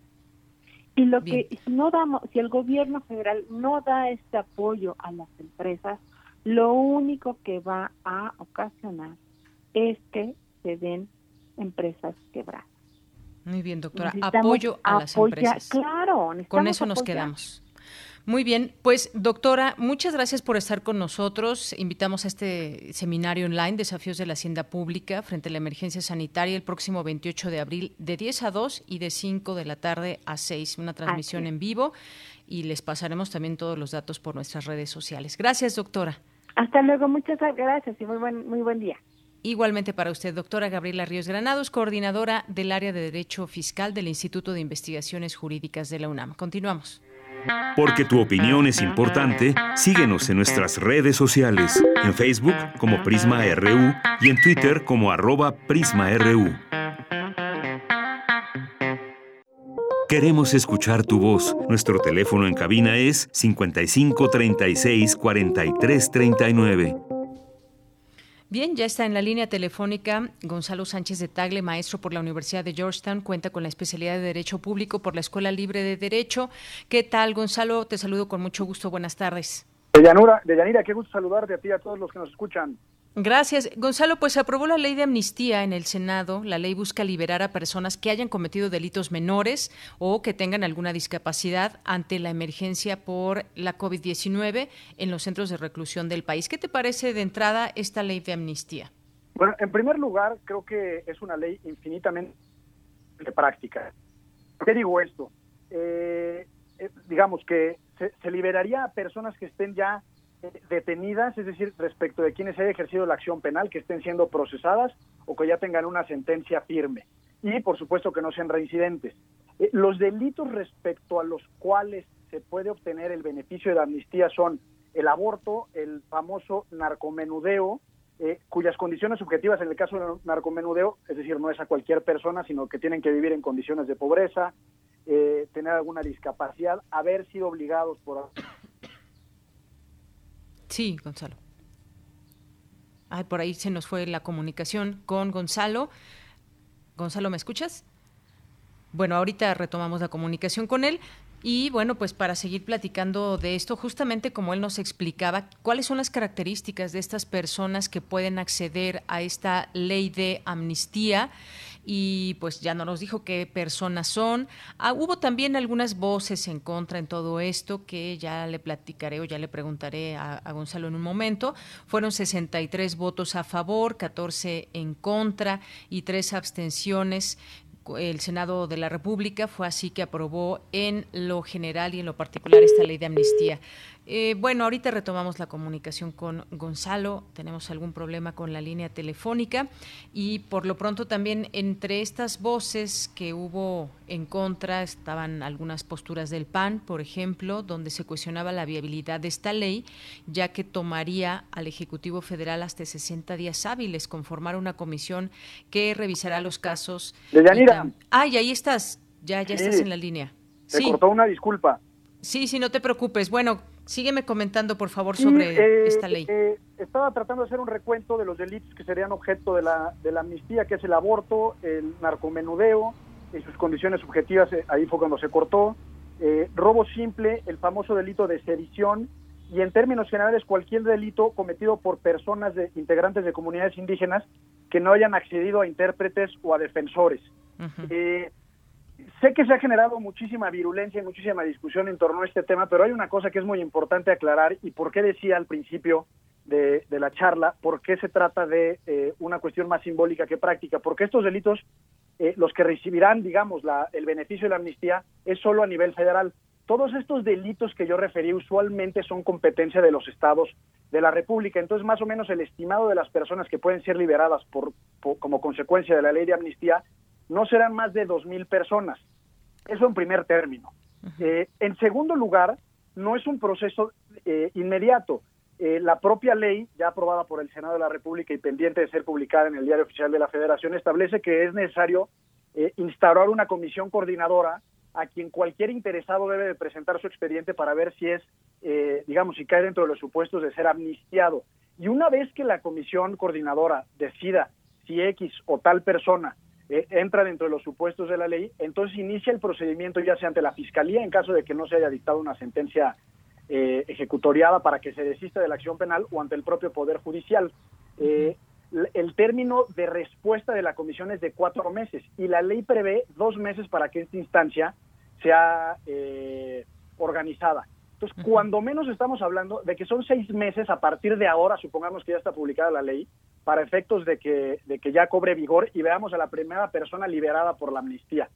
Y lo que si no damos, si el gobierno federal no da este apoyo a las empresas, lo único que va a ocasionar es que se den empresas quebradas. Muy bien, doctora. Apoyo a las empresas. Claro. Con eso nos quedamos. Muy bien, pues doctora, muchas gracias por estar con nosotros. Invitamos a este seminario online, Desafíos de la Hacienda Pública frente a la emergencia sanitaria, el próximo 28 de abril, de 10 a 2 y de 5 de la tarde a 6, una transmisión en vivo y les pasaremos también todos los datos por nuestras redes sociales. Gracias, doctora. Hasta luego, muchas gracias y muy buen, muy buen día. Igualmente para usted, doctora Gabriela Ríos Granados, coordinadora del área de Derecho Fiscal del Instituto de Investigaciones Jurídicas de la UNAM. Continuamos. Porque tu opinión es importante, síguenos en nuestras redes sociales, en Facebook como Prisma RU y en Twitter como arroba PrismaRU. Queremos escuchar tu voz. Nuestro teléfono en cabina es 55 36 43 39. Bien, ya está en la línea telefónica Gonzalo Sánchez de Tagle, maestro por la Universidad de Georgetown, cuenta con la especialidad de Derecho Público por la Escuela Libre de Derecho. ¿Qué tal, Gonzalo? Te saludo con mucho gusto. Buenas tardes. De Yanura, de Yanira, qué gusto saludarte a ti y a todos los que nos escuchan. Gracias. Gonzalo, pues se aprobó la ley de amnistía en el Senado. La ley busca liberar a personas que hayan cometido delitos menores o que tengan alguna discapacidad ante la emergencia por la COVID-19 en los centros de reclusión del país. ¿Qué te parece de entrada esta ley de amnistía? Bueno, en primer lugar, creo que es una ley infinitamente práctica. ¿Por qué digo esto? Eh, eh, digamos que se, se liberaría a personas que estén ya detenidas, es decir, respecto de quienes haya ejercido la acción penal, que estén siendo procesadas o que ya tengan una sentencia firme. Y, por supuesto, que no sean reincidentes. Eh, los delitos respecto a los cuales se puede obtener el beneficio de la amnistía son el aborto, el famoso narcomenudeo, eh, cuyas condiciones subjetivas en el caso del narcomenudeo, es decir, no es a cualquier persona, sino que tienen que vivir en condiciones de pobreza, eh, tener alguna discapacidad, haber sido obligados por Sí, Gonzalo. Ay, por ahí se nos fue la comunicación con Gonzalo. Gonzalo, ¿me escuchas? Bueno, ahorita retomamos la comunicación con él. Y bueno, pues para seguir platicando de esto, justamente como él nos explicaba, cuáles son las características de estas personas que pueden acceder a esta ley de amnistía y pues ya no nos dijo qué personas son. Ah, hubo también algunas voces en contra en todo esto que ya le platicaré o ya le preguntaré a, a Gonzalo en un momento. Fueron 63 votos a favor, 14 en contra y tres abstenciones el Senado de la República fue así que aprobó en lo general y en lo particular esta ley de amnistía. Eh, bueno, ahorita retomamos la comunicación con Gonzalo. Tenemos algún problema con la línea telefónica y por lo pronto también entre estas voces que hubo en contra estaban algunas posturas del PAN, por ejemplo, donde se cuestionaba la viabilidad de esta ley, ya que tomaría al Ejecutivo Federal hasta 60 días hábiles conformar una comisión que revisará los casos. De Yanira. Ah, y ahí estás. Ya, ya estás en la línea. Se cortó una disculpa. Sí, sí, no te preocupes. Bueno, Sígueme comentando, por favor, sobre eh, esta ley. Eh, estaba tratando de hacer un recuento de los delitos que serían objeto de la, de la amnistía, que es el aborto, el narcomenudeo y sus condiciones subjetivas, eh, ahí fue cuando se cortó, robo simple, el famoso delito de sedición y en términos generales cualquier delito cometido por personas de, integrantes de comunidades indígenas que no hayan accedido a intérpretes o a defensores. Sé que se ha generado muchísima virulencia y muchísima discusión en torno a este tema, pero hay una cosa que es muy importante aclarar y por qué decía al principio de, la charla, por qué se trata de eh, una cuestión más simbólica que práctica, porque estos delitos, eh, los que recibirán, digamos, la, el beneficio de la amnistía, es solo a nivel federal. Todos estos delitos que yo referí usualmente son competencia de los estados de la República, entonces más o menos el estimado de las personas que pueden ser liberadas por como consecuencia de la ley de amnistía no serán más de 2.000 personas. Eso en primer término. Eh, en segundo lugar, no es un proceso eh, inmediato. Eh, la propia ley, ya aprobada por el Senado de la República y pendiente de ser publicada en el Diario Oficial de la Federación, establece que es necesario instaurar una comisión coordinadora a quien cualquier interesado debe de presentar su expediente para ver si es, digamos, si cae dentro de los supuestos de ser amnistiado. Y una vez que la comisión coordinadora decida si X o tal persona eh, entra dentro de los supuestos de la ley, entonces inicia el procedimiento ya sea ante la Fiscalía en caso de que no se haya dictado una sentencia eh, ejecutoriada para que se desista de la acción penal o ante el propio Poder Judicial. Eh, el término de respuesta de la comisión es de cuatro meses y la ley prevé dos meses para que esta instancia sea organizada. Entonces, cuando menos estamos hablando de que son seis meses a partir de ahora, supongamos que ya está publicada la ley, para efectos de que, de que ya cobre vigor y veamos a la primera persona liberada por la amnistía.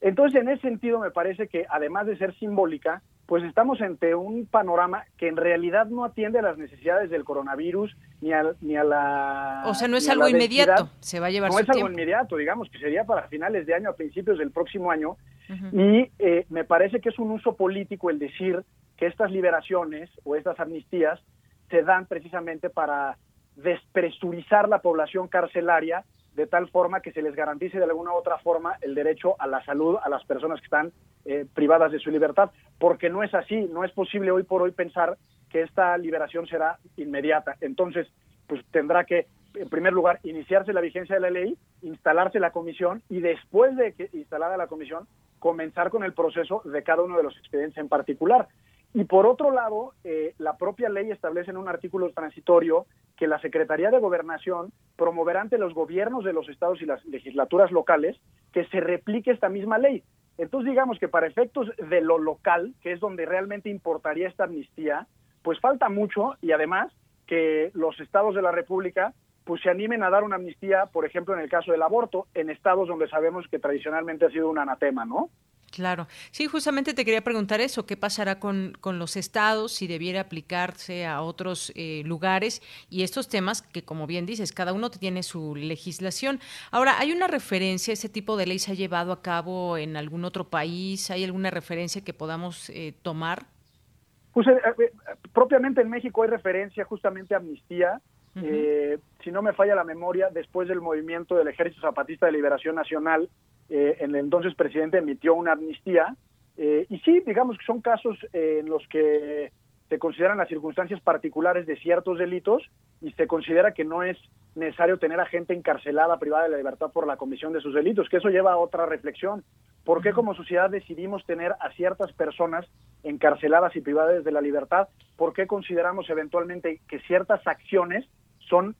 Entonces, en ese sentido, me parece que además de ser simbólica, pues estamos ante un panorama que en realidad no atiende a las necesidades del coronavirus ni a, ni a la... O sea, no es algo inmediato, se va a llevar No es algo inmediato, digamos, que sería para finales de año, a principios del próximo año, y eh, me parece que es un uso político el decir que estas liberaciones o estas amnistías se dan precisamente para despresurizar la población carcelaria de tal forma que se les garantice de alguna u otra forma el derecho a la salud a las personas que están eh, privadas de su libertad, porque no es así, no es posible hoy por hoy pensar que esta liberación será inmediata. Entonces, pues tendrá que, en primer lugar, iniciarse la vigencia de la ley, instalarse la comisión y después de que instalada la comisión, comenzar con el proceso de cada uno de los expedientes en particular. Y por otro lado, eh, la propia ley establece en un artículo transitorio que la Secretaría de Gobernación promoverá ante los gobiernos de los estados y las legislaturas locales que se replique esta misma ley. Entonces, digamos que para efectos de lo local, que es donde realmente importaría esta amnistía, pues falta mucho y además que los estados de la República pues se animen a dar una amnistía, por ejemplo, en el caso del aborto, en estados donde sabemos que tradicionalmente ha sido un anatema, ¿no? Claro. Sí, justamente te quería preguntar eso, ¿qué pasará con, con los estados si debiera aplicarse a otros eh, lugares y estos temas que, como bien dices, cada uno tiene su legislación? Ahora, ¿hay una referencia, ese tipo de ley se ha llevado a cabo en algún otro país? ¿Hay alguna referencia que podamos eh, tomar? Pues eh, propiamente en México hay referencia justamente a amnistía. si no me falla la memoria, después del movimiento del Ejército Zapatista de Liberación Nacional, eh, el entonces presidente emitió una amnistía. Eh, y sí, digamos que son casos eh, en los que se consideran las circunstancias particulares de ciertos delitos y se considera que no es necesario tener a gente encarcelada, privada de la libertad por la comisión de sus delitos, que eso lleva a otra reflexión. ¿Por qué como sociedad decidimos tener a ciertas personas encarceladas y privadas de la libertad? ¿Por qué consideramos eventualmente que ciertas acciones son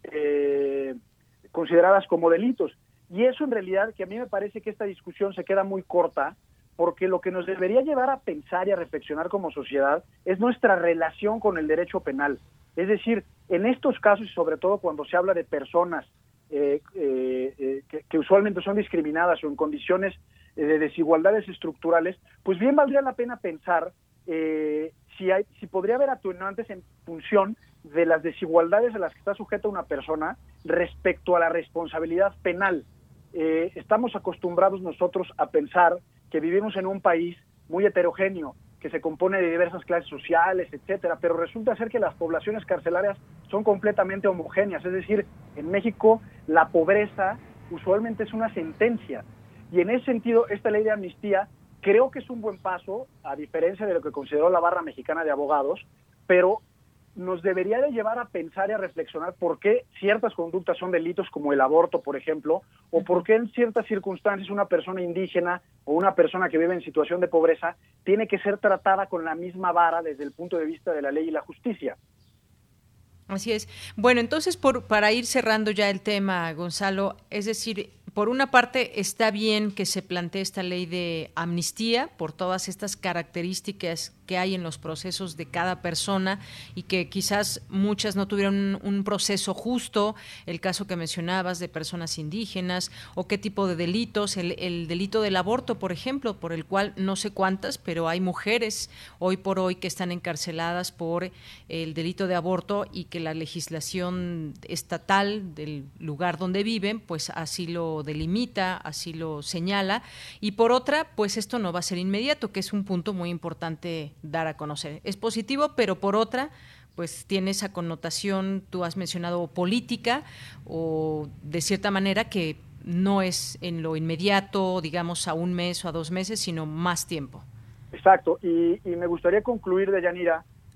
consideradas como delitos? Y eso en realidad que a mí me parece que esta discusión se queda muy corta porque lo que nos debería llevar a pensar y a reflexionar como sociedad es nuestra relación con el derecho penal. Es decir, en estos casos y sobre todo cuando se habla de personas eh, eh, eh, que, usualmente son discriminadas o en condiciones de desigualdades estructurales, pues bien valdría la pena pensar si, hay, si podría haber atenuantes en función de las desigualdades a las que está sujeta una persona respecto a la responsabilidad penal. Eh, estamos acostumbrados nosotros a pensar que vivimos en un país muy heterogéneo, que se compone de diversas clases sociales, etcétera, pero resulta ser que las poblaciones carcelarias son completamente homogéneas, es decir, en México la pobreza usualmente es una sentencia. Y en ese sentido esta ley de amnistía creo que es un buen paso, a diferencia de lo que consideró la barra mexicana de abogados, pero nos debería de llevar a pensar y a reflexionar por qué ciertas conductas son delitos como el aborto, por ejemplo, o por qué en ciertas circunstancias una persona indígena o una persona que vive en situación de pobreza tiene que ser tratada con la misma vara desde el punto de vista de la ley y la justicia. Así es. Bueno, entonces, por, para ir cerrando ya el tema, Gonzalo, es decir, por una parte está bien que se plantee esta ley de amnistía por todas estas características que hay en los procesos de cada persona y que quizás muchas no tuvieron un, proceso justo, el caso que mencionabas de personas indígenas o qué tipo de delitos, el, delito del aborto, por ejemplo, por el cual no sé cuántas, pero hay mujeres hoy por hoy que están encarceladas por el delito de aborto y que la legislación estatal del lugar donde viven, pues así lo delimita, así lo señala, y por otra, pues esto no va a ser inmediato, que es un punto muy importante dar a conocer. Es positivo, pero por otra, pues tiene esa connotación, tú has mencionado política o de cierta manera que no es en lo inmediato, digamos a un mes o a dos meses, sino más tiempo. Exacto, y, me gustaría concluir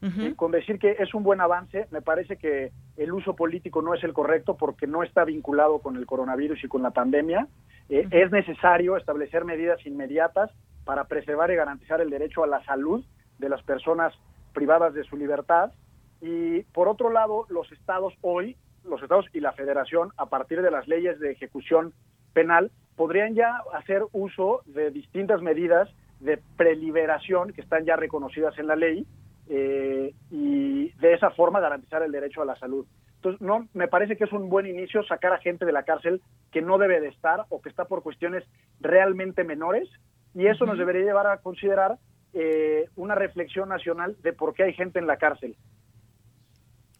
eh, con decir que es un buen avance, me parece que el uso político no es el correcto porque no está vinculado con el coronavirus y con la pandemia, eh, es necesario establecer medidas inmediatas para preservar y garantizar el derecho a la salud de las personas privadas de su libertad. Y por otro lado, los estados hoy, los estados y la federación, a partir de las leyes de ejecución penal, podrían ya hacer uso de distintas medidas de preliberación que están ya reconocidas en la ley eh, y de esa forma garantizar el derecho a la salud. Entonces, no, me parece que es un buen inicio sacar a gente de la cárcel que no debe de estar o que está por cuestiones realmente menores y eso nos debería llevar a considerar eh, una reflexión nacional de por qué hay gente en la cárcel.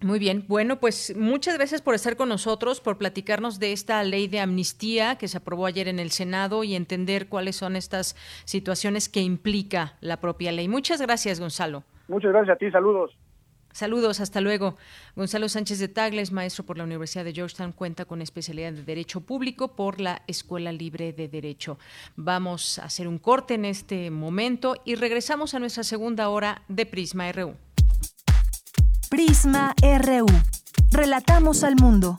Muy bien, bueno, pues muchas gracias por estar con nosotros, por platicarnos de esta ley de amnistía que se aprobó ayer en el Senado y entender cuáles son estas situaciones que implica la propia ley. Muchas gracias, Gonzalo. Muchas gracias a ti, saludos. Saludos, hasta luego. Gonzalo Sánchez de Tagles, maestro por la Universidad de Georgetown, cuenta con especialidad de Derecho Público por la Escuela Libre de Derecho. Vamos a hacer un corte en este momento y regresamos a nuestra segunda hora de Prisma RU. Prisma RU. Relatamos al mundo.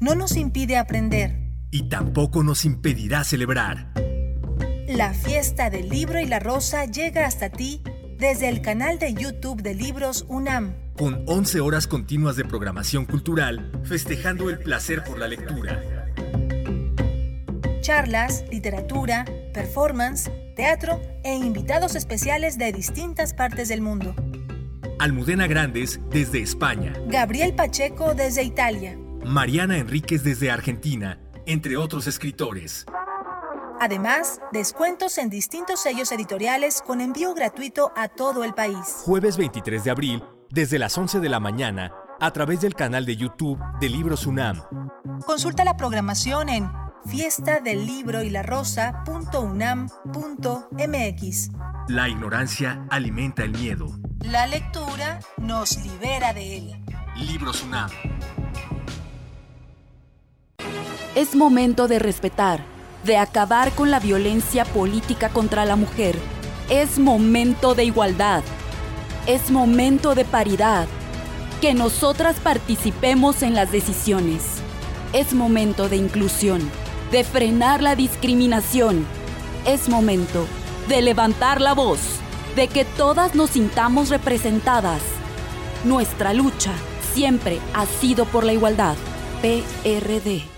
no nos impide aprender. Y tampoco nos impedirá celebrar. La fiesta del libro y la rosa llega hasta ti desde el canal de YouTube de Libros UNAM. Con 11 horas continuas de programación cultural, festejando el placer por la lectura. Charlas, literatura, performance, teatro e invitados especiales de distintas partes del mundo. Almudena Grandes desde España. Gabriel Pacheco desde Italia. Mariana Enríquez desde Argentina, entre otros escritores. Además, descuentos en distintos sellos editoriales con envío gratuito a todo el país. Jueves 23 de abril, desde las 11 de la mañana, a través del canal de YouTube de Libros UNAM. Consulta la programación en fiesta del libro y la rosa.unam.mx. La ignorancia alimenta el miedo. La lectura nos libera de él. Libros UNAM. Es momento de respetar, de acabar con la violencia política contra la mujer. Es momento de igualdad. Es momento de paridad. Que nosotras participemos en las decisiones. Es momento de inclusión, de frenar la discriminación. Es momento de levantar la voz, de que todas nos sintamos representadas. Nuestra lucha siempre ha sido por la igualdad. PRD.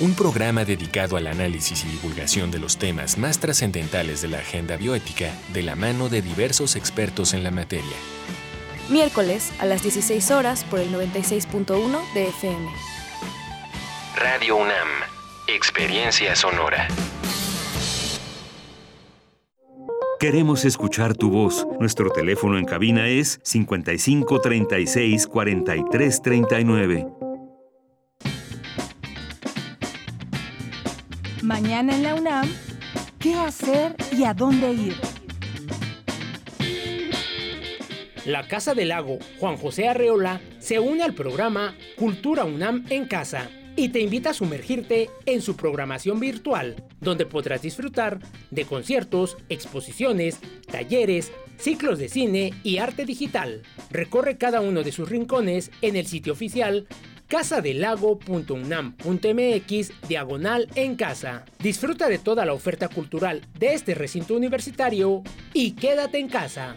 un programa dedicado al análisis y divulgación de los temas más trascendentales de la agenda bioética de la mano de diversos expertos en la materia. Miércoles a las 16 horas por el 96.1 de FM. Radio UNAM, Experiencia Sonora. Queremos escuchar tu voz. Nuestro teléfono en cabina es 55 36 Mañana en la UNAM, ¿qué hacer y a dónde ir? La Casa del Lago Juan José Arreola se une al programa Cultura UNAM en Casa y te invita a sumergirte en su programación virtual, donde podrás disfrutar de conciertos, exposiciones, talleres, ciclos de cine y arte digital. Recorre cada uno de sus rincones en el sitio oficial casadelago.unam.mx diagonal en casa. Disfruta de toda la oferta cultural de este recinto universitario y quédate en casa.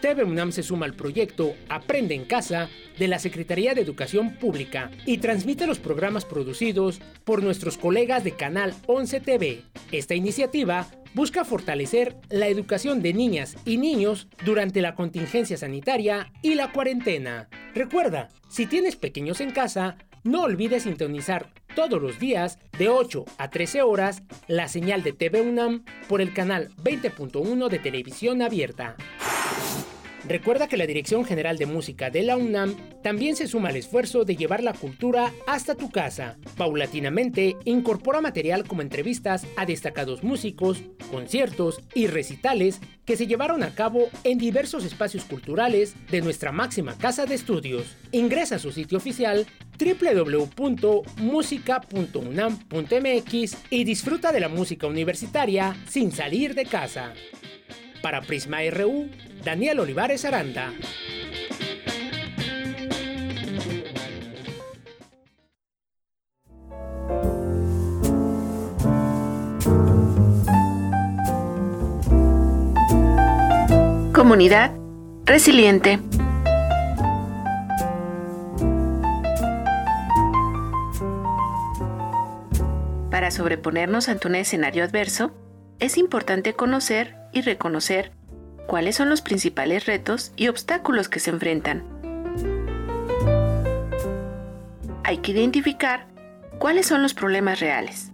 TV UNAM se suma al proyecto Aprende en Casa de la Secretaría de Educación Pública y transmite los programas producidos por nuestros colegas de Canal 11 TV. Esta iniciativa busca fortalecer la educación de niñas y niños durante la contingencia sanitaria y la cuarentena. Recuerda, si tienes pequeños en casa, no olvides sintonizar todos los días de 8 a 13 horas la señal de TV UNAM por el canal 20.1 de televisión abierta. Recuerda que la Dirección General de Música de la UNAM también se suma al esfuerzo de llevar la cultura hasta tu casa. Paulatinamente incorpora material como entrevistas a destacados músicos, conciertos y recitales que se llevaron a cabo en diversos espacios culturales de nuestra máxima casa de estudios. Ingresa a su sitio oficial www.musica.unam.mx y disfruta de la música universitaria sin salir de casa. Para Prisma RU, Daniel Olivares Aranda. Comunidad resiliente. Para sobreponernos ante un escenario adverso, es importante conocer y reconocer cuáles son los principales retos y obstáculos que se enfrentan. Hay que identificar cuáles son los problemas reales.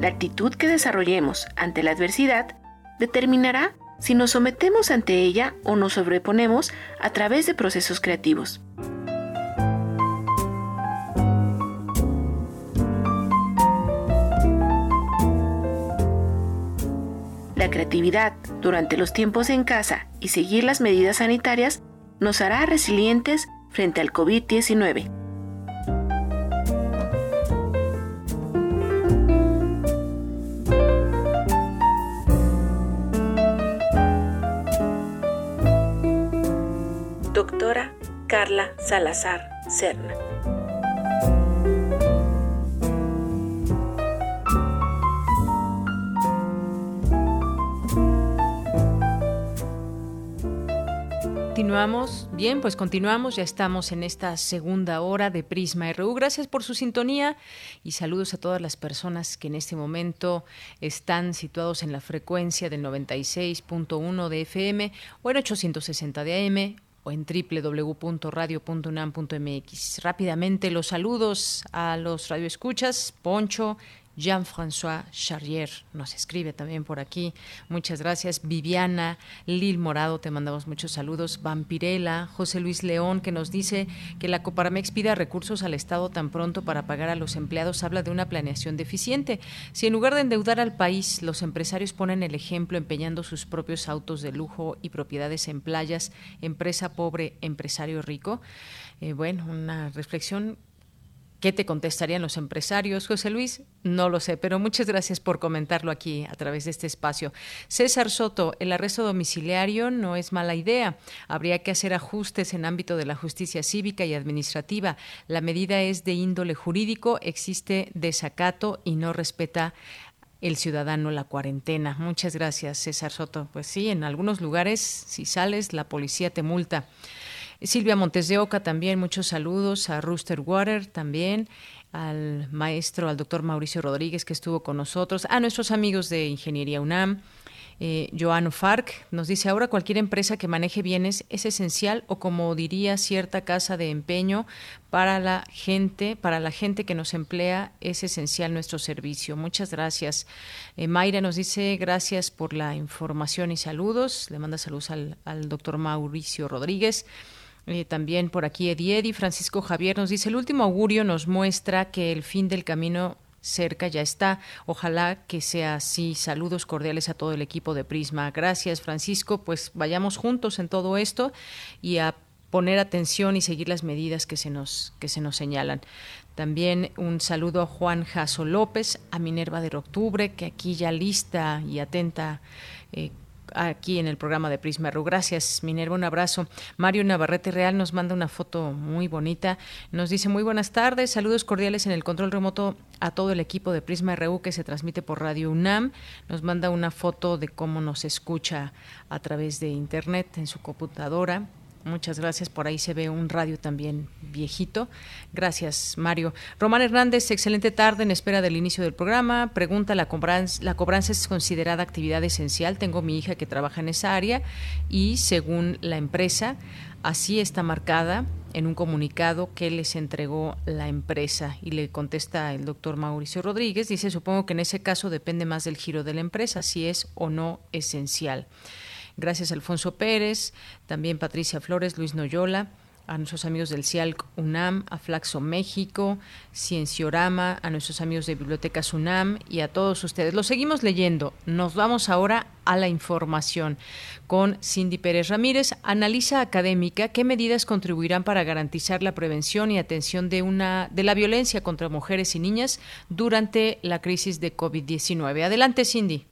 La actitud que desarrollemos ante la adversidad determinará si nos sometemos ante ella o nos sobreponemos a través de procesos creativos. La creatividad durante los tiempos en casa y seguir las medidas sanitarias nos hará resilientes frente al COVID-19. Doctora Carla Salazar Cerna. Continuamos, bien, pues continuamos, ya estamos en esta segunda hora de Prisma RU. Gracias por su sintonía y saludos a todas las personas que en este momento están situados en la frecuencia del 96.1 de FM o en 860 de AM o en www.radio.unam.mx. Rápidamente los saludos a los radioescuchas, Poncho, Jean-François Charrier nos escribe también por aquí. Muchas gracias. Viviana Lil Morado, te mandamos muchos saludos. Vampirela, José Luis León, que nos dice que la Coparmex pida recursos al Estado tan pronto para pagar a los empleados, habla de una planeación deficiente. Si en lugar de endeudar al país, los empresarios ponen el ejemplo empeñando sus propios autos de lujo y propiedades en playas, empresa pobre, empresario rico. Eh, bueno, una reflexión ¿Qué te contestarían los empresarios, José Luis? No lo sé, pero muchas gracias por comentarlo aquí a través de este espacio. César Soto, el arresto domiciliario no es mala idea. Habría que hacer ajustes en ámbito de la justicia cívica y administrativa. La medida es de índole jurídico, existe desacato y no respeta el ciudadano la cuarentena. Muchas gracias, César Soto. Pues sí, en algunos lugares, si sales, la policía te multa. Silvia Montes de Oca también, muchos saludos, a Rooster Water también, al maestro, al doctor Mauricio Rodríguez que estuvo con nosotros, a nuestros amigos de Ingeniería UNAM. Eh, Joano Farc nos dice ahora cualquier empresa que maneje bienes es esencial o como diría cierta casa de empeño para la gente, para la gente que nos emplea es esencial nuestro servicio. Muchas gracias. Eh, Mayra nos dice gracias por la información y saludos. Le manda saludos al, al doctor Mauricio Rodríguez. Eh, también por aquí Ediedi, Francisco Javier nos dice, el último augurio nos muestra que el fin del camino cerca, ya está. Ojalá que sea así. Saludos cordiales a todo el equipo de Prisma. Gracias, Francisco. Pues vayamos juntos en todo esto y a poner atención y seguir las medidas que se nos, que se nos señalan. También un saludo a Juan Jaso López, a Minerva de Octubre, que aquí ya lista y atenta eh, aquí en el programa de Prisma RU. Gracias, Minerva, un abrazo. Mario Navarrete Real nos manda una foto muy bonita. Nos dice muy buenas tardes, saludos cordiales en el control remoto a todo el equipo de Prisma RU que se transmite por Radio UNAM. Nos manda una foto de cómo nos escucha a través de internet en su computadora Muchas gracias. Por ahí se ve un radio también viejito. Gracias, Mario. Román Hernández, excelente tarde en espera del inicio del programa. Pregunta, ¿la cobranza, ¿la cobranza es considerada actividad esencial? Tengo mi hija que trabaja en esa área y según la empresa, así está marcada en un comunicado que les entregó la empresa. Y le contesta el doctor Mauricio Rodríguez, dice, supongo que en ese caso depende más del giro de la empresa, si es o no esencial. Gracias Alfonso Pérez, también Patricia Flores, Luis Noyola, a nuestros amigos del CIALC UNAM, a Flaxo México, Cienciorama, a nuestros amigos de Bibliotecas UNAM y a todos ustedes. Lo seguimos leyendo. Nos vamos ahora a la información con Cindy Pérez Ramírez, analiza académica qué medidas contribuirán para garantizar la prevención y atención de una de la violencia contra mujeres y niñas durante la crisis de COVID-19. Adelante, Cindy.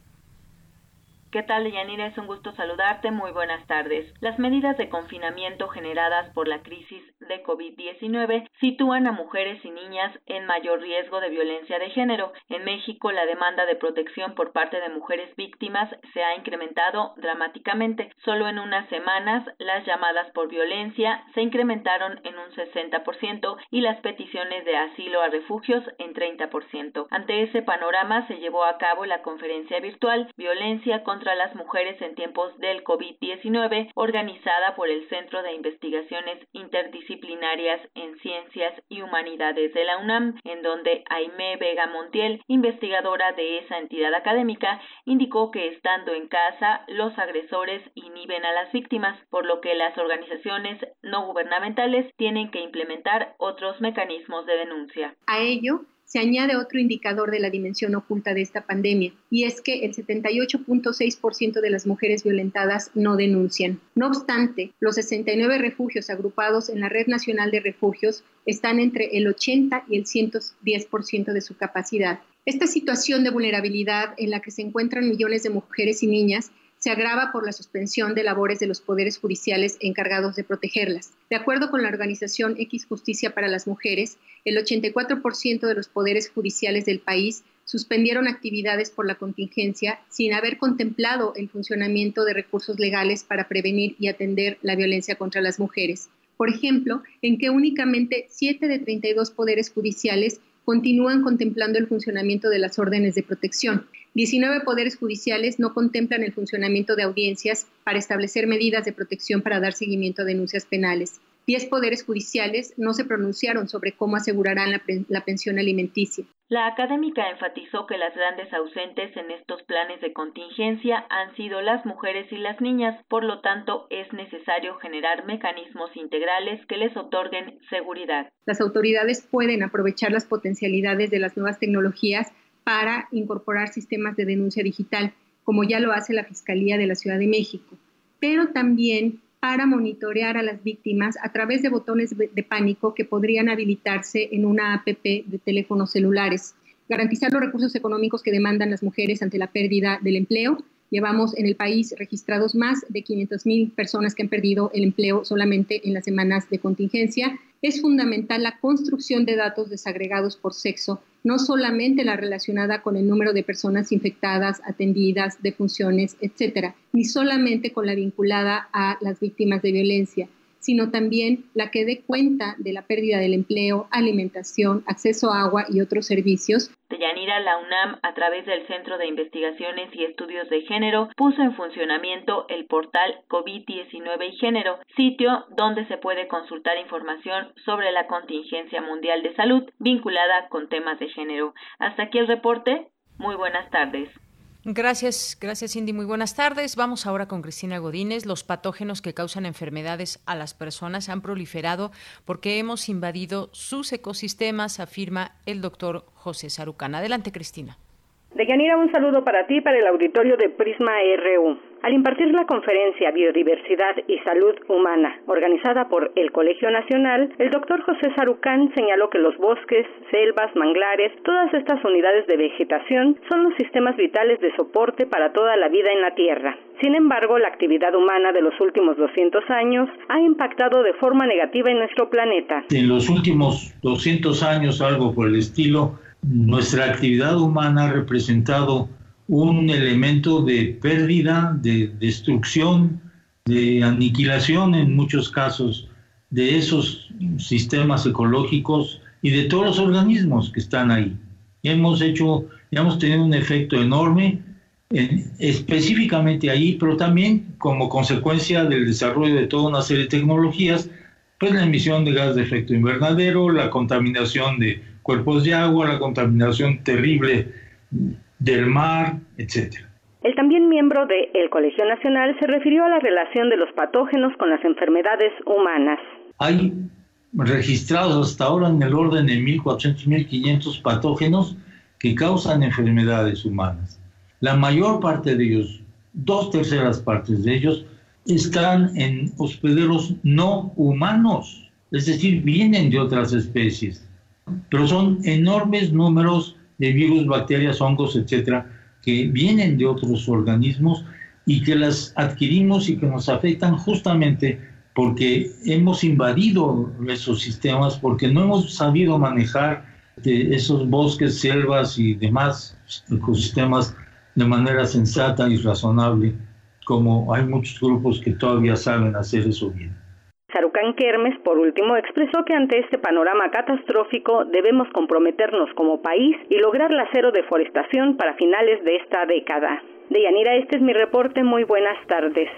¿Qué tal, Yanira? Es un gusto saludarte. Muy buenas tardes. Las medidas de confinamiento generadas por la crisis de COVID-19 sitúan a mujeres y niñas en mayor riesgo de violencia de género. En México, la demanda de protección por parte de mujeres víctimas se ha incrementado dramáticamente. Solo en unas semanas, las llamadas por violencia se incrementaron en un 60% y las peticiones de asilo a refugios en 30%. Ante ese panorama, se llevó a cabo la conferencia virtual Violencia contra contra las mujeres en tiempos del COVID-19, organizada por el Centro de Investigaciones Interdisciplinarias en Ciencias y Humanidades de la UNAM, en donde Aime Vega Montiel, investigadora de esa entidad académica, indicó que estando en casa, los agresores inhiben a las víctimas, por lo que las organizaciones no gubernamentales tienen que implementar otros mecanismos de denuncia. A ello, se añade otro indicador de la dimensión oculta de esta pandemia, y es que el 78.6% de las mujeres violentadas no denuncian. No obstante, los 69 refugios agrupados en la Red Nacional de Refugios están entre el 80 y el 110% de su capacidad. Esta situación de vulnerabilidad en la que se encuentran millones de mujeres y niñas se agrava por la suspensión de labores de los poderes judiciales encargados de protegerlas. De acuerdo con la organización X Justicia para las Mujeres, el 84% de los poderes judiciales del país suspendieron actividades por la contingencia sin haber contemplado el funcionamiento de recursos legales para prevenir y atender la violencia contra las mujeres. Por ejemplo, en que únicamente 7 de 32 poderes judiciales continúan contemplando el funcionamiento de las órdenes de protección. 19 poderes judiciales no contemplan el funcionamiento de audiencias para establecer medidas de protección para dar seguimiento a denuncias penales. Diez poderes judiciales no se pronunciaron sobre cómo asegurarán la, la, pensión alimenticia. La académica enfatizó que las grandes ausentes en estos planes de contingencia han sido las mujeres y las niñas, por lo tanto es necesario generar mecanismos integrales que les otorguen seguridad. Las autoridades pueden aprovechar las potencialidades de las nuevas tecnologías para incorporar sistemas de denuncia digital, como ya lo hace la Fiscalía de la Ciudad de México, pero también para monitorear a las víctimas a través de botones de pánico que podrían habilitarse en una APP de teléfonos celulares, garantizar los recursos económicos que demandan las mujeres ante la pérdida del empleo. Llevamos en el país registrados más de 500.000 personas que han perdido el empleo solamente en las semanas de contingencia. Es fundamental la construcción de datos desagregados por sexo no solamente la relacionada con el número de personas infectadas, atendidas, defunciones, etcétera, ni solamente con la vinculada a las víctimas de violencia, sino también la que dé cuenta de la pérdida del empleo, alimentación, acceso a agua y otros servicios. Deyanira, la UNAM, a través del Centro de Investigaciones y Estudios de Género, puso en funcionamiento el portal COVID-19 y Género, sitio donde se puede consultar información sobre la contingencia mundial de salud vinculada con temas de género. Hasta aquí el reporte. Muy buenas tardes. Gracias, gracias Cindy. Muy buenas tardes. Vamos ahora con Cristina Godínez. Los patógenos que causan enfermedades a las personas han proliferado porque hemos invadido sus ecosistemas, afirma el doctor José Sarucán. Adelante, Cristina. Deyanira, un saludo para ti, para el auditorio de Prisma RU. Al impartir la conferencia Biodiversidad y Salud Humana, organizada por el Colegio Nacional, el doctor José Sarucán señaló que los bosques, selvas, manglares, todas estas unidades de vegetación son los sistemas vitales de soporte para toda la vida en la Tierra. Sin embargo, la actividad humana de los últimos 200 años ha impactado de forma negativa en nuestro planeta. En los últimos 200 años, algo por el estilo, nuestra actividad humana ha representado un elemento de pérdida, de destrucción, de aniquilación en muchos casos de esos sistemas ecológicos y de todos los organismos que están ahí. Hemos hecho, hemos tenido un efecto enorme específicamente ahí, pero también como consecuencia del desarrollo de toda una serie de tecnologías, pues la emisión de gas de efecto invernadero, la contaminación de cuerpos de agua, la contaminación terrible del mar, etc. El también miembro del el Colegio Nacional se refirió a la relación de los patógenos con las enfermedades humanas. Hay registrados hasta ahora en el orden de 1.400, 1.500 patógenos que causan enfermedades humanas. La mayor parte de ellos, dos terceras partes de ellos, están en hospederos no humanos, es decir, vienen de otras especies pero son enormes números de virus, bacterias, hongos, etcétera, que vienen de otros organismos y que las adquirimos y que nos afectan justamente porque hemos invadido esos sistemas, porque no hemos sabido manejar esos bosques, selvas y demás ecosistemas de manera sensata y razonable, como hay muchos grupos que todavía saben hacer eso bien. Sarucán Kermes, por último, expresó que ante este panorama catastrófico debemos comprometernos como país y lograr la cero deforestación para finales de esta década. Deyanira, este es mi reporte. Muy buenas tardes.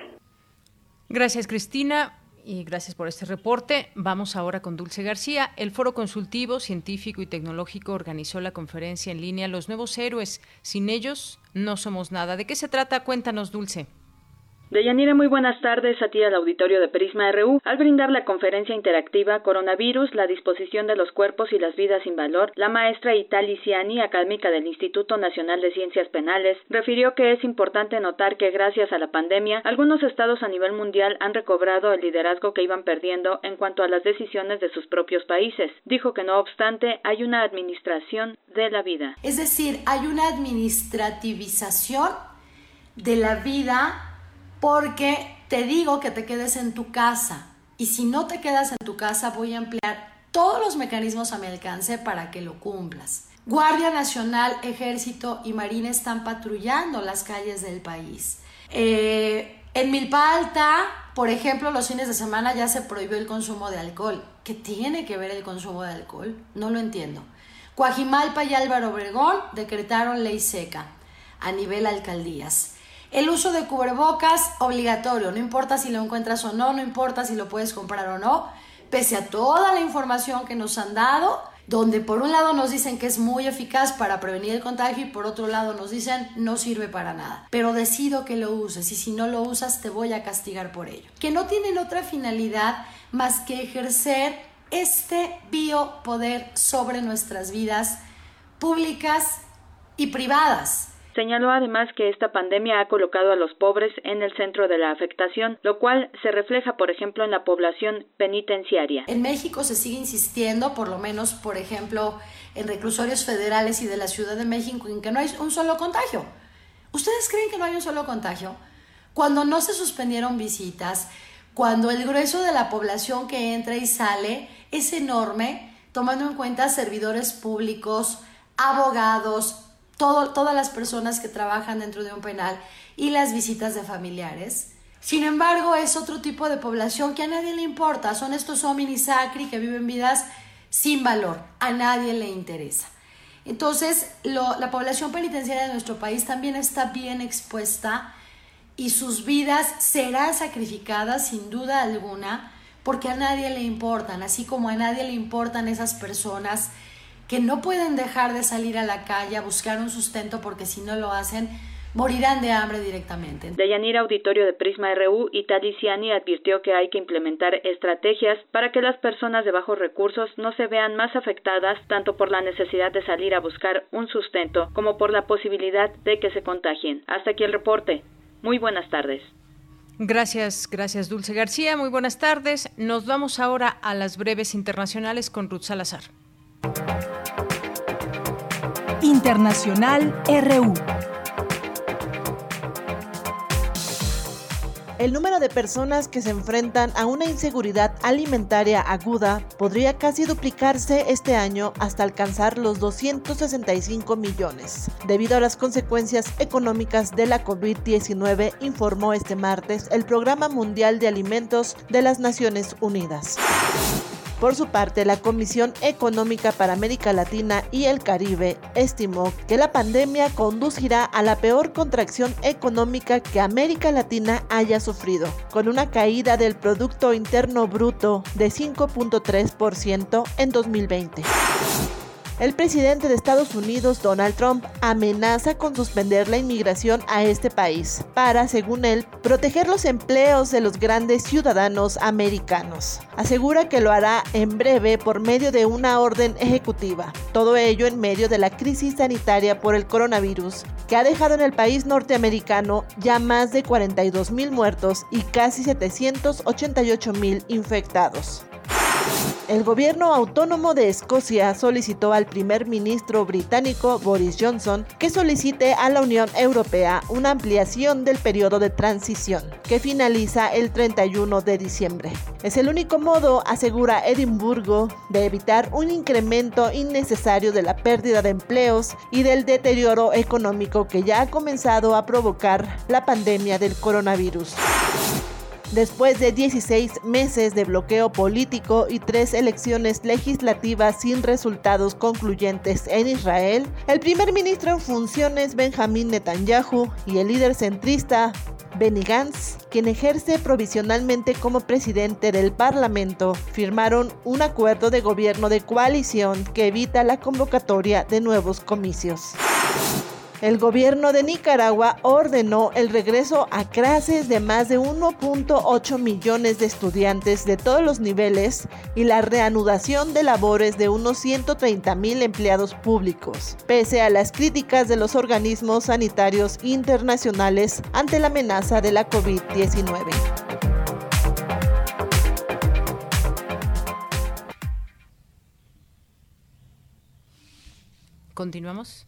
Gracias, Cristina. Y gracias por este reporte. Vamos ahora con Dulce García. El Foro Consultivo Científico y Tecnológico organizó la conferencia en línea Los Nuevos Héroes. Sin ellos no somos nada. ¿De qué se trata? Cuéntanos, Dulce. Deyanira, muy buenas tardes a ti al auditorio de Prisma RU. Al brindar la conferencia interactiva Coronavirus, la disposición de los cuerpos y las vidas sin valor, la maestra Itali Ciani, académica del Instituto Nacional de Ciencias Penales, refirió que es importante notar que gracias a la pandemia, algunos estados a nivel mundial han recobrado el liderazgo que iban perdiendo en cuanto a las decisiones de sus propios países. Dijo que no obstante, hay una administración de la vida. Es decir, hay una administrativización de la vida porque te digo que te quedes en tu casa y si no te quedas en tu casa voy a emplear todos los mecanismos a mi alcance para que lo cumplas. Guardia Nacional, Ejército y Marina están patrullando las calles del país. Eh, en Milpa Alta, por ejemplo, los fines de semana ya se prohibió el consumo de alcohol. ¿Qué tiene que ver el consumo de alcohol? No lo entiendo. Coajimalpa y Álvaro Obregón decretaron ley seca a nivel alcaldías. El uso de cubrebocas obligatorio, no importa si lo encuentras o no, no importa si lo puedes comprar o no, pese a toda la información que nos han dado, donde por un lado nos dicen que es muy eficaz para prevenir el contagio y por otro lado nos dicen no sirve para nada. Pero decido que lo uses y si no lo usas te voy a castigar por ello. Que no tienen otra finalidad más que ejercer este biopoder sobre nuestras vidas públicas y privadas. Señaló además que esta pandemia ha colocado a los pobres en el centro de la afectación, lo cual se refleja, por ejemplo, en la población penitenciaria. En México se sigue insistiendo, por lo menos, por ejemplo, en reclusorios federales y de la Ciudad de México, en que no hay un solo contagio. ¿Ustedes creen que no hay un solo contagio? Cuando no se suspendieron visitas, cuando el grueso de la población que entra y sale es enorme, tomando en cuenta servidores públicos, abogados, todas las personas que trabajan dentro de un penal y las visitas de familiares. Sin embargo, es otro tipo de población que a nadie le importa. Son estos homini sacri que viven vidas sin valor. A nadie le interesa. Entonces, la población penitenciaria de nuestro país también está bien expuesta y sus vidas serán sacrificadas sin duda alguna porque a nadie le importan, así como a nadie le importan esas personas que no pueden dejar de salir a la calle a buscar un sustento porque si no lo hacen, morirán de hambre directamente. Deyanira Auditorio de Prisma RU y Taliciani advirtió que hay que implementar estrategias para que las personas de bajos recursos no se vean más afectadas tanto por la necesidad de salir a buscar un sustento como por la posibilidad de que se contagien. Hasta aquí el reporte. Muy buenas tardes. Gracias, gracias Dulce García. Muy buenas tardes. Nos vamos ahora a las breves internacionales con Ruth Salazar. Internacional RU. el número de personas que se enfrentan a una inseguridad alimentaria aguda podría casi duplicarse este año hasta alcanzar los 265 millones, debido a las consecuencias económicas de la COVID-19, informó este martes el Programa Mundial de Alimentos de las Naciones Unidas. Por su parte, la Comisión Económica para América Latina y el Caribe estimó que la pandemia conducirá a la peor contracción económica que América Latina haya sufrido, con una caída del Producto Interno Bruto de 5.3% en 2020 el presidente de Estados Unidos, Donald Trump, amenaza con suspender la inmigración a este país para, según él, proteger los empleos de los grandes ciudadanos americanos. Asegura que lo hará en breve por medio de una orden ejecutiva. Todo ello en medio de la crisis sanitaria por el coronavirus, que ha dejado en el país norteamericano ya más de 42 mil muertos y casi 788 mil infectados. El gobierno autónomo de Escocia solicitó al primer ministro británico Boris Johnson que solicite a la Unión Europea una ampliación del periodo de transición, que finaliza el 31 de diciembre. Es el único modo, asegura Edimburgo, de evitar un incremento innecesario de la pérdida de empleos y del deterioro económico que ya ha comenzado a provocar la pandemia del coronavirus. Después de 16 meses de bloqueo político y tres elecciones legislativas sin resultados concluyentes en Israel, el primer ministro en funciones Benjamín Netanyahu y el líder centrista Benny Gantz, quien ejerce provisionalmente como presidente del Parlamento, firmaron un acuerdo de gobierno de coalición que evita la convocatoria de nuevos comicios. El gobierno de Nicaragua ordenó el regreso a clases de más de 1.8 millones de estudiantes de todos los niveles y la reanudación de labores de unos 130 mil empleados públicos, pese a las críticas de los organismos sanitarios internacionales ante la amenaza de la COVID-19. Continuamos.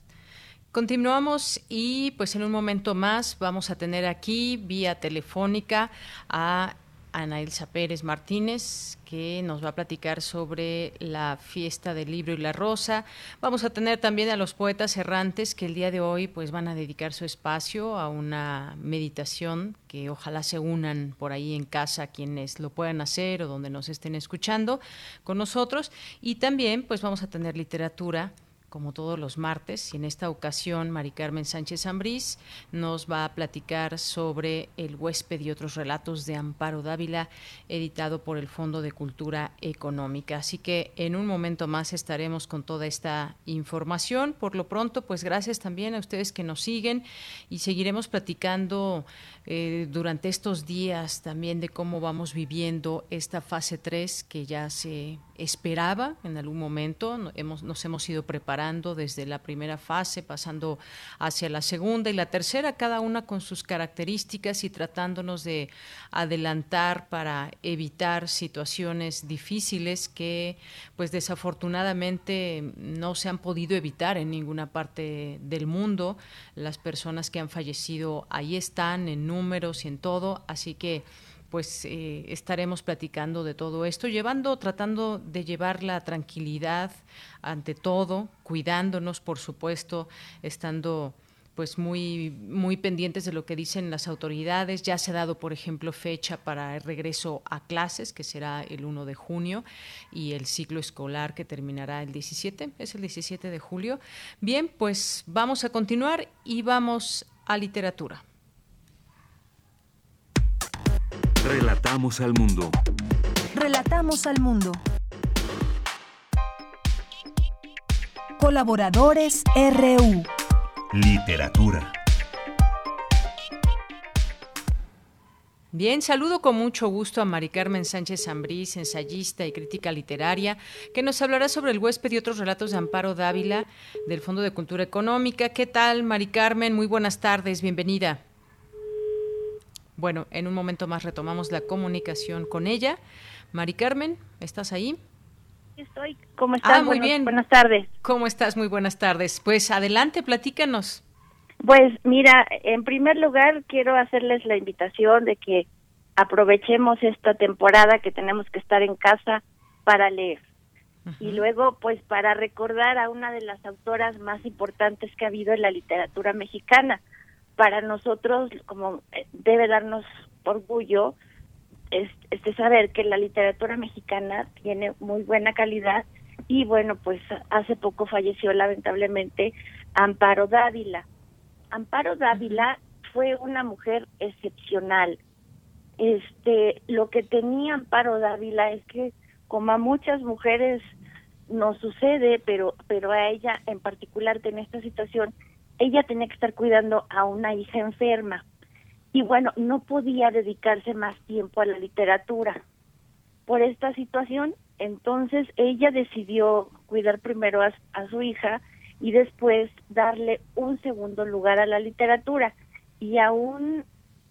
Continuamos y pues en un momento más vamos a tener aquí vía telefónica a Ana Elsa Pérez Martínez, que nos va a platicar sobre la fiesta del libro y la rosa. Vamos a tener también a los poetas errantes que el día de hoy pues van a dedicar su espacio a una meditación que ojalá se unan por ahí en casa quienes lo puedan hacer o donde nos estén escuchando con nosotros. Y también pues vamos a tener literatura como todos los martes, y en esta ocasión Mari Carmen Sánchez Ambrís nos va a platicar sobre El huésped y otros relatos de Amparo Dávila, editado por el Fondo de Cultura Económica. Así que en un momento más estaremos con toda esta información. Por lo pronto, pues gracias también a ustedes que nos siguen y seguiremos platicando eh, durante estos días también de cómo vamos viviendo esta fase 3 que ya se esperaba en algún momento. Hemos, nos hemos ido preparando desde la primera fase, pasando hacia la segunda y la tercera, cada una con sus características y tratándonos de adelantar para evitar situaciones difíciles que, pues desafortunadamente, no se han podido evitar en ninguna parte del mundo. Las personas que han fallecido ahí están en números y en todo, así que pues eh, estaremos platicando de todo esto, llevando, tratando de llevar la tranquilidad ante todo, cuidándonos, por supuesto, estando pues muy muy pendientes de lo que dicen las autoridades. Ya se ha dado, por ejemplo, fecha para el regreso a clases, que será el 1 de junio, y el ciclo escolar que terminará el 17, es el 17 de julio. Bien, pues vamos a continuar y vamos a literatura. Relatamos al mundo. Relatamos al mundo. Colaboradores RU. Literatura. Bien, saludo con mucho gusto a Mari Carmen Sánchez Ambrís, ensayista y crítica literaria, que nos hablará sobre el huésped y otros relatos de Amparo Dávila del Fondo de Cultura Económica. ¿Qué tal, Mari Carmen? Muy buenas tardes, bienvenida. Bueno, en un momento más retomamos la comunicación con ella. Mari Carmen, ¿estás ahí? Estoy. ¿Cómo estás? Ah, muy bien. Buenas tardes. ¿Cómo estás? Muy buenas tardes. Pues adelante, platícanos. Pues mira, en primer lugar quiero hacerles la invitación de que aprovechemos esta temporada que tenemos que estar en casa para leer. Y luego, pues para recordar a una de las autoras más importantes que ha habido en la literatura mexicana. Para nosotros, como eh, debe darnos orgullo, es, de saber que la literatura mexicana tiene muy buena calidad y bueno, pues hace poco falleció lamentablemente Amparo Dávila Amparo Dávila fue una mujer excepcional. Este, lo que tenía Amparo Dávila es que como a muchas mujeres no sucede, pero pero a ella en particular en esta situación, ella tenía que estar cuidando a una hija enferma. Y bueno, no podía dedicarse más tiempo a la literatura. Por esta situación, entonces ella decidió cuidar primero a, a su hija y después darle un segundo lugar a la literatura. Y aún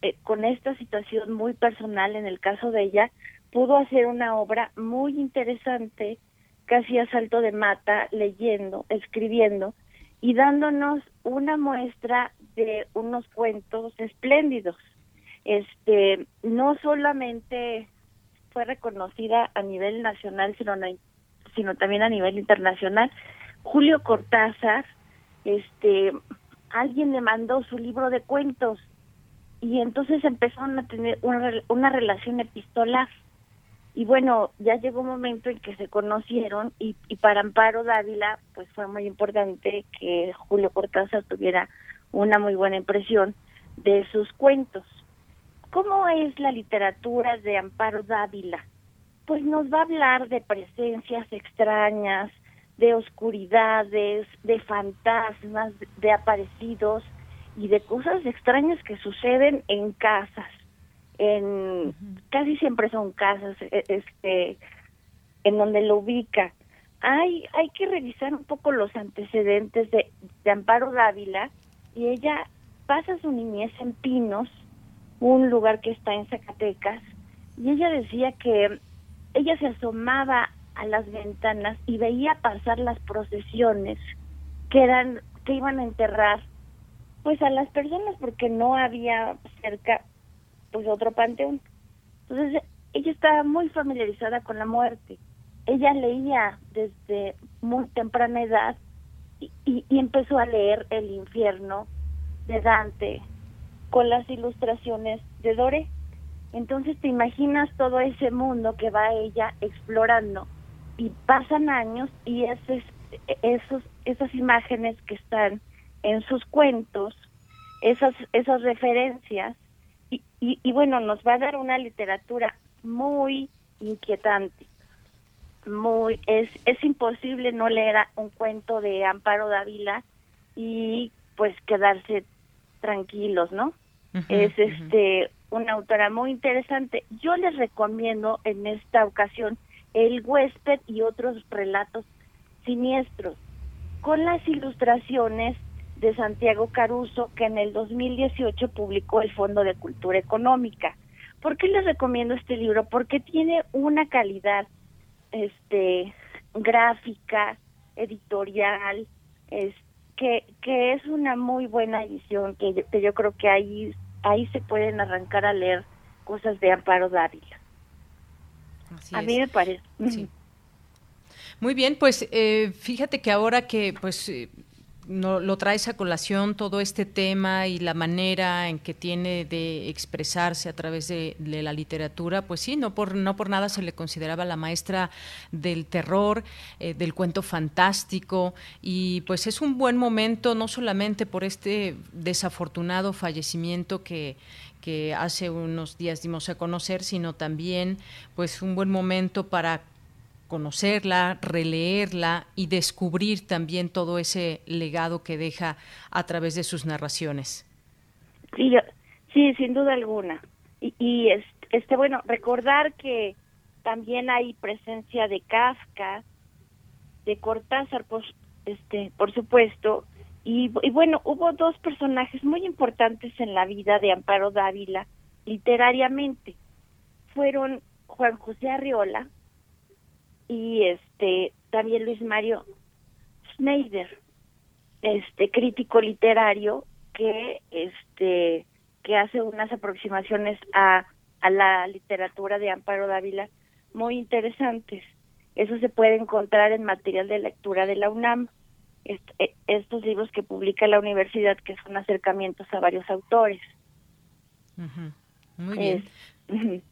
eh, con esta situación muy personal en el caso de ella, pudo hacer una obra muy interesante, casi a salto de mata, leyendo, escribiendo y dándonos una muestra de unos cuentos espléndidos. Este, no solamente fue reconocida a nivel nacional, sino, sino también a nivel internacional Julio Cortázar, este, alguien le mandó su libro de cuentos y entonces empezaron a tener una, una relación epistolar. Y bueno, ya llegó un momento en que se conocieron y, y para Amparo Dávila, pues fue muy importante que Julio Cortázar tuviera una muy buena impresión de sus cuentos. ¿Cómo es la literatura de Amparo Dávila? Pues nos va a hablar de presencias extrañas, de oscuridades, de fantasmas, de aparecidos y de cosas extrañas que suceden en casas. En casi siempre son casas e, este en donde lo ubica. Hay hay que revisar un poco los antecedentes de, de Amparo Dávila y ella pasa su niñez en Pinos, un lugar que está en Zacatecas, y ella decía que ella se asomaba a las ventanas y veía pasar las procesiones que eran que iban a enterrar pues a las personas porque no había cerca pues otro panteón. Entonces ella estaba muy familiarizada con la muerte. Ella leía desde muy temprana edad y, y, y empezó a leer El infierno de Dante con las ilustraciones de Doré. Entonces te imaginas todo ese mundo que va ella explorando y pasan años y esos, esos, esas imágenes que están en sus cuentos, esas, esas referencias, y, y, bueno, nos va a dar una literatura muy inquietante. Muy, es, es imposible no leer un cuento de Amparo Dávila y pues quedarse tranquilos, ¿no? es este una autora muy interesante. Yo les recomiendo en esta ocasión el huésped y otros relatos siniestros, con las ilustraciones de Santiago Caruso, que en el 2018 publicó el Fondo de Cultura Económica. ¿Por qué les recomiendo este libro? Porque tiene una calidad este gráfica, editorial, es, que, que es una muy buena edición, que, que yo creo que ahí, ahí se pueden arrancar a leer cosas de Amparo Dávila a mí me parece. Muy bien, pues eh, fíjate que ahora que pues eh, no, lo traes a colación todo este tema y la manera en que tiene de expresarse a través de, la literatura, pues sí, no por, no por nada se le consideraba la maestra del terror, eh, del cuento fantástico, y pues es un buen momento no solamente por este desafortunado fallecimiento que, que hace unos días dimos a conocer, sino también pues un buen momento para conocerla, releerla y descubrir también todo ese legado que deja a través de sus narraciones. Sí, sí, sin duda alguna. Y, este, bueno, recordar que también hay presencia de Kafka, de Cortázar, pues, este, por supuesto, y, bueno, hubo dos personajes muy importantes en la vida de Amparo Dávila, literariamente. Fueron Juan José Arriola y este también Luis Mario Schneider, este crítico literario que este que hace unas aproximaciones a, a la literatura de Amparo Dávila muy interesantes. Eso se puede encontrar en material de lectura de la UNAM. Eh, estos libros que publica la universidad, que son acercamientos a varios autores. Muy bien.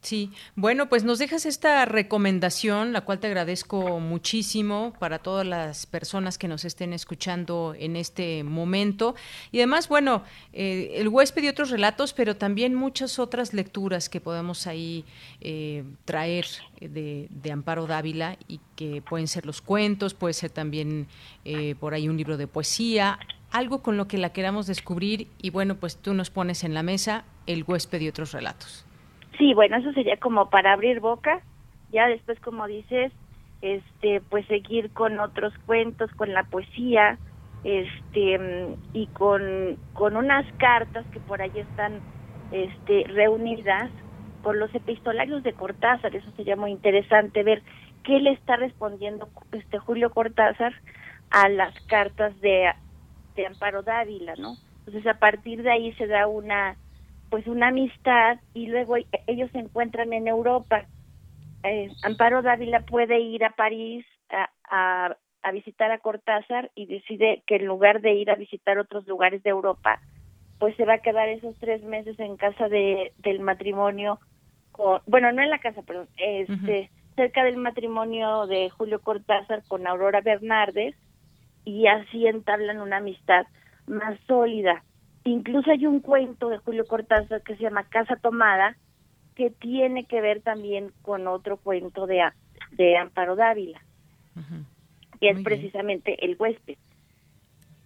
Sí, bueno, pues nos dejas esta recomendación, la cual te agradezco muchísimo para todas las personas que nos estén escuchando en este momento. Y además, bueno, eh, el huésped y otros relatos, pero también muchas otras lecturas que podemos ahí eh, traer de, de, Amparo Dávila y que pueden ser los cuentos, puede ser también eh, por ahí un libro de poesía, algo con lo que la queramos descubrir y bueno, pues tú nos pones en la mesa el huésped y otros relatos. Sí, bueno, eso sería como para abrir boca. Ya después, como dices, este, pues seguir con otros cuentos, con la poesía, este, y con, con unas cartas que por ahí están, este, reunidas por los epistolarios de Cortázar. Eso sería muy interesante ver qué le está respondiendo este Julio Cortázar a las cartas de, de Amparo Dávila, ¿no? Entonces a partir de ahí se da una pues una amistad y luego e, ellos se encuentran en Europa. Eh, Amparo Dávila puede ir a París a, a, visitar a Cortázar y decide que en lugar de ir a visitar otros lugares de Europa, pues se va a quedar esos tres meses en casa de, del matrimonio, bueno, no en la casa, pero este, cerca del matrimonio de Julio Cortázar con Aurora Bernardes y así entablan una amistad más sólida. Incluso hay un cuento de Julio Cortázar que se llama Casa Tomada, que tiene que ver también con otro cuento de, de Amparo Dávila, que es precisamente El huésped.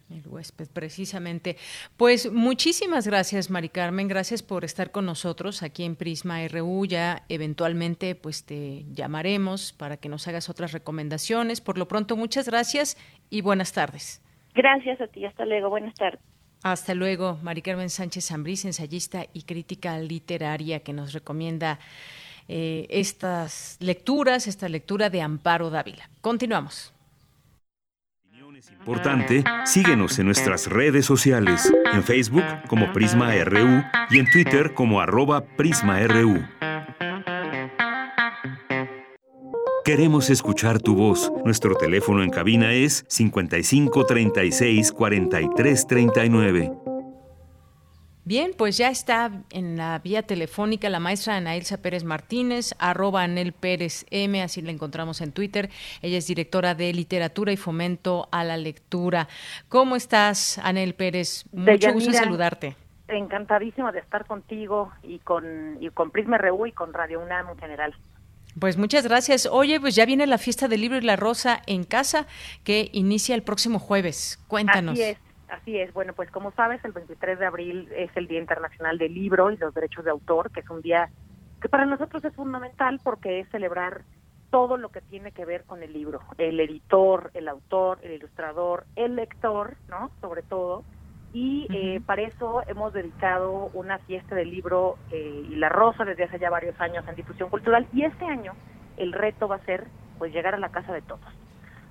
El huésped, precisamente. Pues muchísimas gracias, Mari Carmen. Gracias por estar con nosotros aquí en Prisma RU. Ya eventualmente pues te llamaremos para que nos hagas otras recomendaciones. Por lo pronto, muchas gracias y buenas tardes. Gracias a ti. Hasta luego. Buenas tardes. Hasta luego, Mari Carmen Sánchez Zambriz, ensayista y crítica literaria, que nos recomienda eh, estas lecturas, esta lectura de Amparo Dávila. Continuamos. Importante, síguenos en nuestras redes sociales, en Facebook como Prisma RU y en Twitter como arroba PrismaRU. Queremos escuchar tu voz. Nuestro teléfono en cabina es 55 36 43 39. Bien, pues ya está en la vía telefónica la maestra Anaelsa Pérez Martínez, arroba Anel Pérez M, así la encontramos en Twitter. Ella es directora de Literatura y Fomento a la Lectura. ¿Cómo estás, Anel Pérez? Mucho gusto saludarte. Encantadísimo de estar contigo y con, y con Prisma RU y con Radio UNAM en general. Pues muchas gracias. Oye, pues ya viene la fiesta del libro y la rosa en casa que inicia el próximo jueves. Cuéntanos. Así es, así es. Bueno, pues como sabes, el 23 de abril es el Día Internacional del Libro y los Derechos de Autor, que es un día que para nosotros es fundamental porque es celebrar todo lo que tiene que ver con el libro, el editor, el autor, el ilustrador, el lector, ¿no? Sobre todo, y eh, para eso hemos dedicado una fiesta del libro eh, y la rosa desde hace ya varios años en difusión cultural. Y este año el reto va a ser pues llegar a la casa de todos.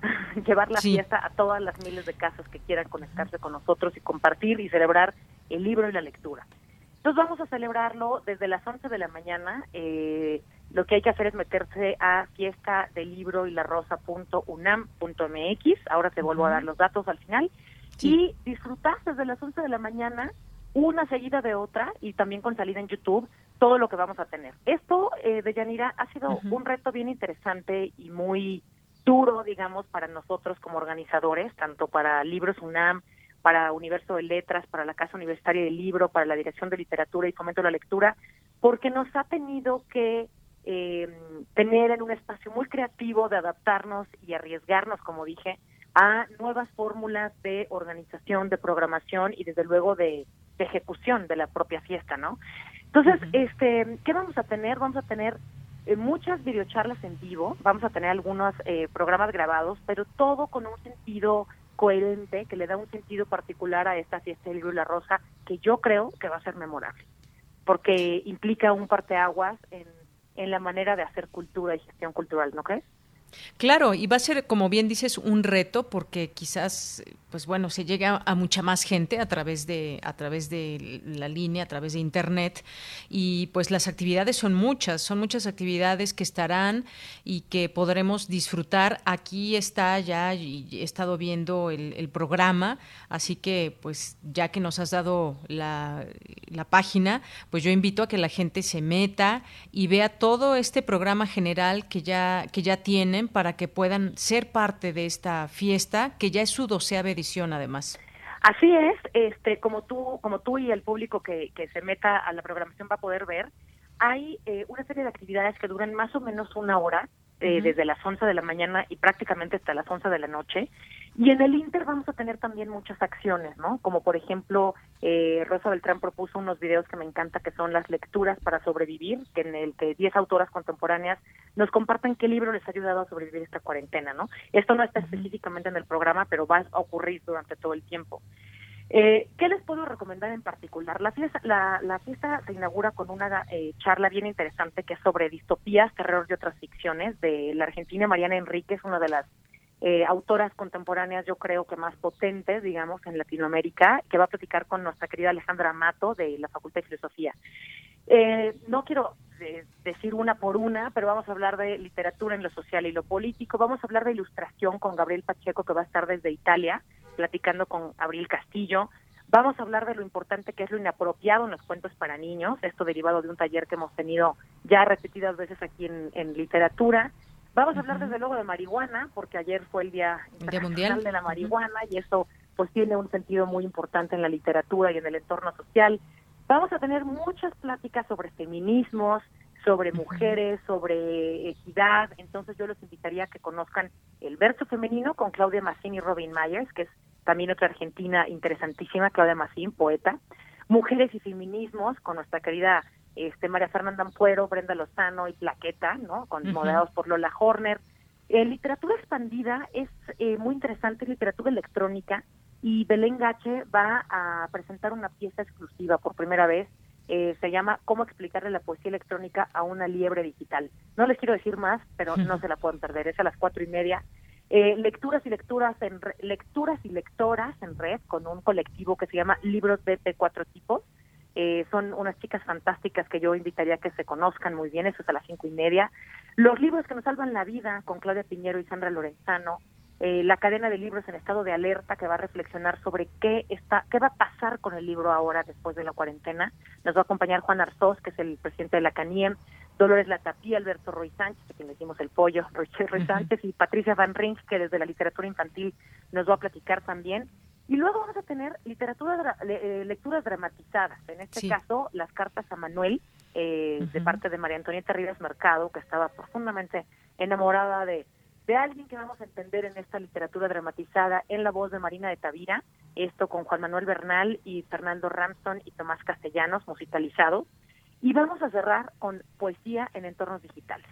Llevar la fiesta a todas las miles de casas que quieran conectarse con nosotros y compartir y celebrar el libro y la lectura. Entonces vamos a celebrarlo desde las 11 de la mañana. Eh, lo que hay que hacer es meterse a fiesta del libro y la rosa.unam.mx ahora te vuelvo a dar los datos al final y disfrutar desde las 11 de la mañana una seguida de otra y también con salida en YouTube todo lo que vamos a tener. Esto, eh, de Yanira, ha sido un reto bien interesante y muy duro, digamos, para nosotros como organizadores, tanto para Libros UNAM, para Universo de Letras, para la Casa Universitaria del Libro, para la Dirección de Literatura y Fomento de la Lectura, porque nos ha tenido que eh, tener en un espacio muy creativo de adaptarnos y arriesgarnos, como dije, a nuevas fórmulas de organización, de programación y desde luego de, ejecución de la propia fiesta, ¿no? Entonces, este, ¿qué vamos a tener? Vamos a tener eh, muchas videocharlas en vivo, vamos a tener algunos eh, programas grabados, pero todo con un sentido coherente que le da un sentido particular a esta fiesta del libro y la rosa que yo creo que va a ser memorable, porque implica un parteaguas en, en la manera de hacer cultura y gestión cultural, ¿no crees? Claro, y va a ser, como bien dices, un reto porque quizás, pues bueno, se llega a mucha más gente a través de a través de la línea, a través de internet y pues las actividades son muchas, son muchas actividades que estarán y que podremos disfrutar. Aquí está ya y he estado viendo el, programa, así que pues ya que nos has dado la, la página, pues yo invito a que la gente se meta y vea todo este programa general que ya que ya para que puedan ser parte de esta fiesta, que ya es su doceava edición además. Así es, este, como tú, como tú y el público que, que se meta a la programación va a poder ver, hay eh, una serie de actividades que duran más o menos una hora, eh, desde las 11 de la mañana y prácticamente hasta las 11 de la noche. Y en el Inter vamos a tener también muchas acciones, ¿no? Como por ejemplo, eh, Rosa Beltrán propuso unos videos que me encanta, que son las lecturas para sobrevivir, que en el que 10 autoras contemporáneas nos comparten qué libro les ha ayudado a sobrevivir esta cuarentena, ¿no? Esto no está específicamente en el programa, pero va a ocurrir durante todo el tiempo. Eh, ¿Qué les puedo recomendar en particular? La fiesta, la, fiesta se inaugura con una eh, charla bien interesante que es sobre distopías, terror y otras ficciones de la argentina Mariana Enríquez, una de las eh, autoras contemporáneas, yo creo que más potentes, digamos, en Latinoamérica, que va a platicar con nuestra querida Alejandra Mato de la Facultad de Filosofía. no quiero decir una por una, pero vamos a hablar de literatura en lo social y lo político, vamos a hablar de ilustración con Gabriel Pacheco, que va a estar desde Italia, platicando con Abril Castillo. Vamos a hablar de lo importante que es lo inapropiado en los cuentos para niños, esto derivado de un taller que hemos tenido ya repetidas veces aquí en, literatura. Vamos a hablar desde luego de marihuana, porque ayer fue el Día Internacional de la Marihuana y eso pues tiene un sentido muy importante en la literatura y en el entorno social. Vamos a tener muchas pláticas sobre feminismos, sobre mujeres, sobre equidad. Entonces yo los invitaría a que conozcan el verso femenino con Claudia Massín y Robin Myers, que es también otra argentina interesantísima, Claudia Massín, poeta. Mujeres y feminismos con nuestra querida este, María Fernanda Ampuero, Brenda Lozano y Plaqueta, ¿no? Con, moderados por Lola Horner. Eh, literatura expandida es eh, muy interesante, literatura electrónica, y Belén Gache va a presentar una pieza exclusiva por primera vez eh, se llama Cómo explicarle la poesía electrónica a una liebre digital. No les quiero decir más, pero no se la pueden perder. Es a las cuatro y media. Eh, lecturas y lecturas en lecturas y lectoras en red con un colectivo que se llama Libros de Cuatro Tipos. Eh, son unas chicas fantásticas que yo invitaría a que se conozcan muy bien, eso es a las cinco y media. Los libros que nos salvan la vida con Claudia Piñero y Sandra Lorenzano, eh, la cadena de libros en estado de alerta que va a reflexionar sobre qué está, qué va a pasar con el libro ahora después de la cuarentena. Nos va a acompañar Juan Arzós, que es el presidente de la CANIEM, Dolores Latapía, Alberto Roy Sánchez, a quien le dimos el pollo, Roy Sánchez, y Patricia Van Rink, que desde la literatura infantil nos va a platicar también. Y luego vamos a tener literatura, eh, lecturas dramatizadas. En este caso, las cartas a Manuel, eh, de parte de María Antonieta Rivas Mercado, que estaba profundamente enamorada de de alguien que vamos a entender en esta literatura dramatizada en la voz de Marina de Tavira, esto con Juan Manuel Bernal y Fernando Ramston y Tomás Castellanos musicalizados, y vamos a cerrar con poesía en entornos digitales.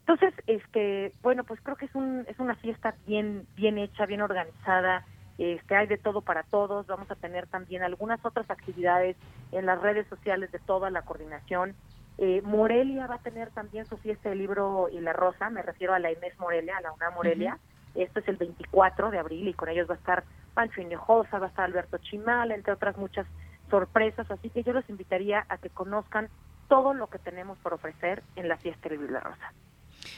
Entonces, este, bueno, pues creo que es un es una fiesta bien bien hecha, bien organizada, este hay de todo para todos, vamos a tener también algunas otras actividades en las redes sociales de toda la coordinación eh, Morelia va a tener también su fiesta del libro y la rosa, me refiero a la Inés Morelia, a la UNA Morelia. Esto es el 24 de abril y con ellos va a estar Pancho Hinojosa, va a estar Alberto Chimal, entre otras muchas sorpresas. Así que yo los invitaría a que conozcan todo lo que tenemos por ofrecer en la fiesta del libro y la rosa.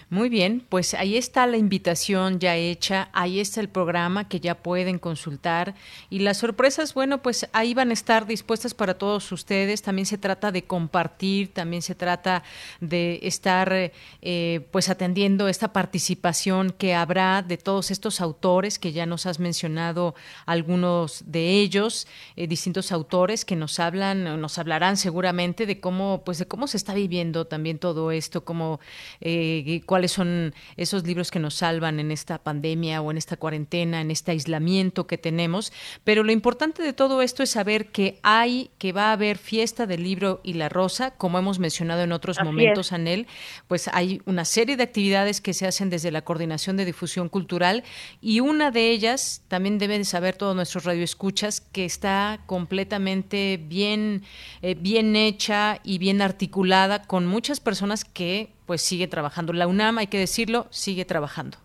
Muy bien, pues ahí está la invitación ya hecha, ahí está el programa que ya pueden consultar y las sorpresas, bueno, pues ahí van a estar dispuestas para todos ustedes. También se trata de compartir, también se trata de estar eh, pues atendiendo esta participación que habrá de todos estos autores que ya nos has mencionado algunos de ellos, eh, distintos autores que nos hablan, nos hablarán seguramente de cómo pues de cómo se está viviendo también todo esto, cómo eh, cuáles son esos libros que nos salvan en esta pandemia o en esta cuarentena, en este aislamiento que tenemos. Pero lo importante de todo esto es saber que hay, que va a haber fiesta del libro y la rosa, como hemos mencionado en otros momentos, Anel, pues hay una serie de actividades que se hacen desde la Coordinación de Difusión Cultural y una de ellas, también deben saber todos nuestros radioescuchas, que está completamente bien, eh, bien hecha y bien articulada con muchas personas que pues sigue trabajando. La UNAM, hay que decirlo, sigue trabajando.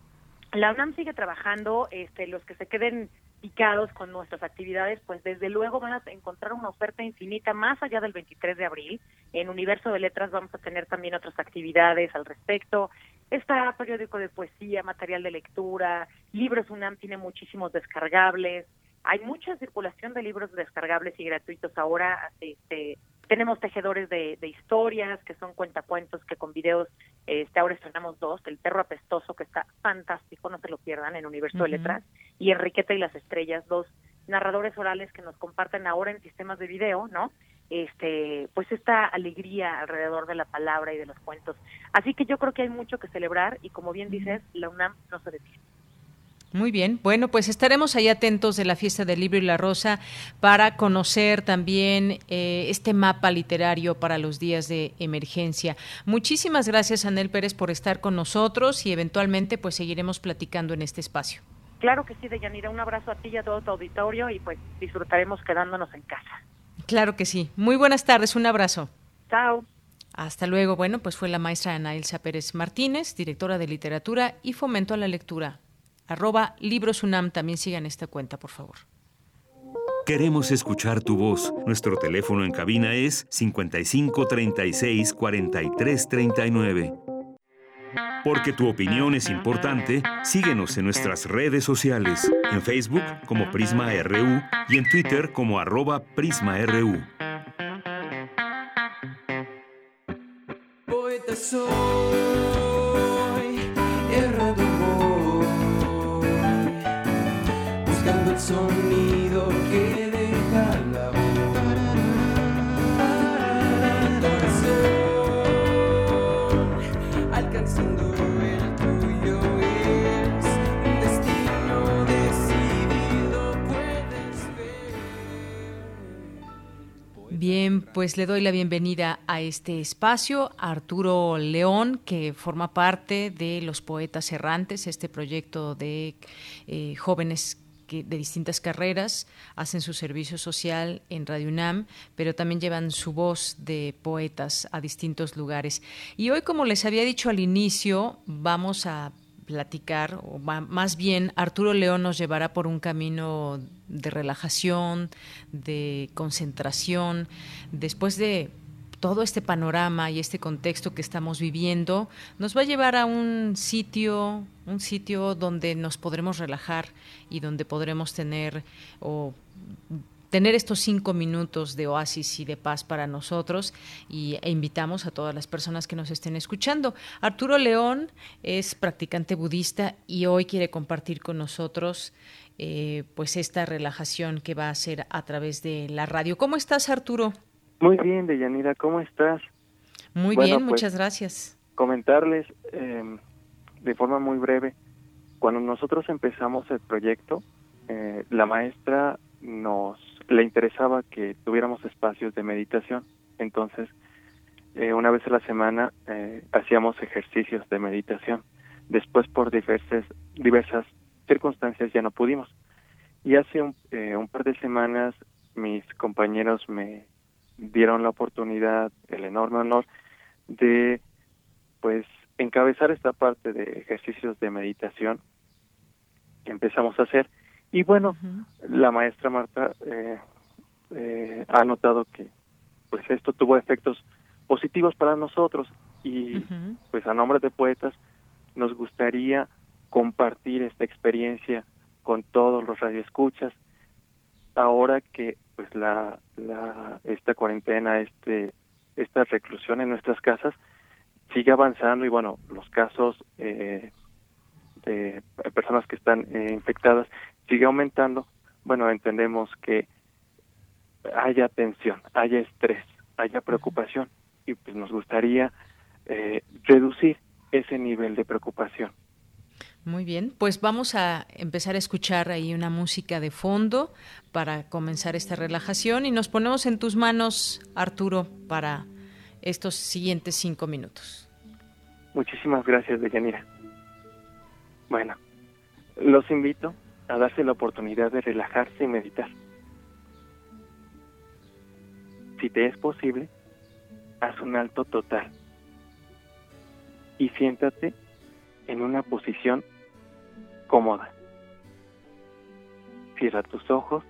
La UNAM sigue trabajando, este, los que se queden picados con nuestras actividades, pues desde luego van a encontrar una oferta infinita más allá del 23 de abril. En Universo de Letras vamos a tener también otras actividades al respecto. Está periódico de poesía, material de lectura, libros UNAM tiene muchísimos descargables. Hay mucha circulación de libros descargables y gratuitos ahora. Este, tenemos tejedores de, historias, que son cuentacuentos, que con videos, este, ahora estrenamos dos, El perro apestoso, que está fantástico, no se lo pierdan, en Universo de Letras, y Enriqueta y las estrellas, dos narradores orales que nos comparten ahora en sistemas de video, ¿no? Este, pues esta alegría alrededor de la palabra y de los cuentos. Así que yo creo que hay mucho que celebrar y como bien dices, la UNAM no se detiene. Muy bien, bueno, pues estaremos ahí atentos de la fiesta del libro y la rosa para conocer también eh, este mapa literario para los días de emergencia. Muchísimas gracias, Anel Pérez, por estar con nosotros y eventualmente pues seguiremos platicando en este espacio. Claro que sí, Deyanira, un abrazo a ti y a todo tu auditorio y pues disfrutaremos quedándonos en casa. Claro que sí. Muy buenas tardes, un abrazo. Chao. Hasta luego. Bueno, pues fue la maestra Ana Elsa Pérez Martínez, directora de literatura y fomento a la lectura arroba librosunam. También sigan esta cuenta, por favor. Queremos escuchar tu voz. Nuestro teléfono en cabina es 55 36 43 39. Porque tu opinión es importante, síguenos en nuestras redes sociales, en Facebook como Prisma RU y en Twitter como arroba PrismaRU. Sonido que la. Bien, pues le doy la bienvenida a este espacio a Arturo León, que forma parte de los Poetas Errantes, este proyecto de eh, jóvenes de distintas carreras hacen su servicio social en Radio UNAM, pero también llevan su voz de poetas a distintos lugares. Y hoy, como les había dicho al inicio, vamos a platicar, o más bien Arturo León nos llevará por un camino de relajación, de concentración, después de todo este panorama y este contexto que estamos viviendo nos va a llevar a un sitio, un sitio donde nos podremos relajar y donde podremos tener o tener estos cinco minutos de oasis y de paz para nosotros y, e invitamos a todas las personas que nos estén escuchando. Arturo León es practicante budista y hoy quiere compartir con nosotros eh, pues esta relajación que va a hacer a través de la radio. ¿Cómo estás, Arturo? Muy bien, Deyanira, ¿cómo estás? Muy bien, pues, muchas gracias. Comentarles eh, de forma muy breve, cuando nosotros empezamos el proyecto, eh, la maestra nos le interesaba que tuviéramos espacios de meditación, entonces eh, una vez a la semana eh, hacíamos ejercicios de meditación. Después por diversas diversas circunstancias ya no pudimos. Y hace un, eh, un par de semanas mis compañeros me dieron la oportunidad, el enorme honor de pues encabezar esta parte de ejercicios de meditación que empezamos a hacer. Y bueno la maestra Marta eh, eh, ha notado que pues esto tuvo efectos positivos para nosotros y pues a nombre de poetas nos gustaría compartir esta experiencia con todos los radioescuchas. Ahora que pues la, la esta cuarentena este esta reclusión en nuestras casas sigue avanzando y bueno los casos eh, de personas que están eh, infectadas sigue aumentando bueno entendemos que haya tensión haya estrés haya preocupación y pues nos gustaría eh, reducir ese nivel de preocupación. Muy bien, pues vamos a empezar a escuchar ahí una música de fondo para comenzar esta relajación y nos ponemos en tus manos, Arturo, para estos siguientes cinco minutos. Muchísimas gracias, Deyanira. Bueno, los invito a darse la oportunidad de relajarse y meditar. Si te es posible, haz un alto total y siéntate en una posición cómoda. Cierra tus ojos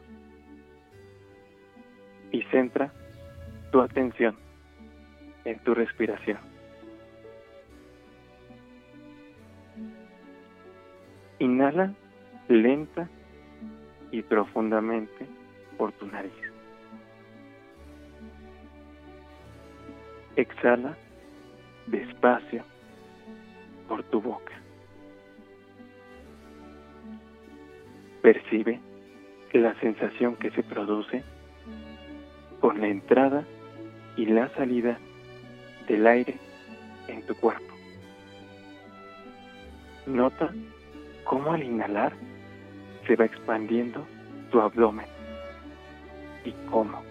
y centra tu atención en tu respiración. Inhala lenta y profundamente por tu nariz. Exhala despacio por tu boca. Percibe la sensación que se produce con la entrada y la salida del aire en tu cuerpo. Nota cómo al inhalar se va expandiendo tu abdomen y cómo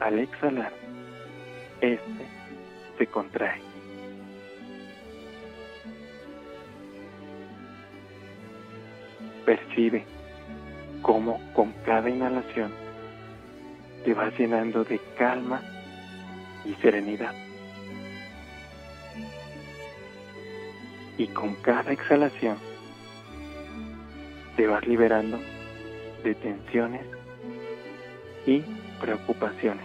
al exhalar este se contrae. Percibe cómo con cada inhalación te vas llenando de calma y serenidad. Y con cada exhalación te vas liberando de tensiones y preocupaciones.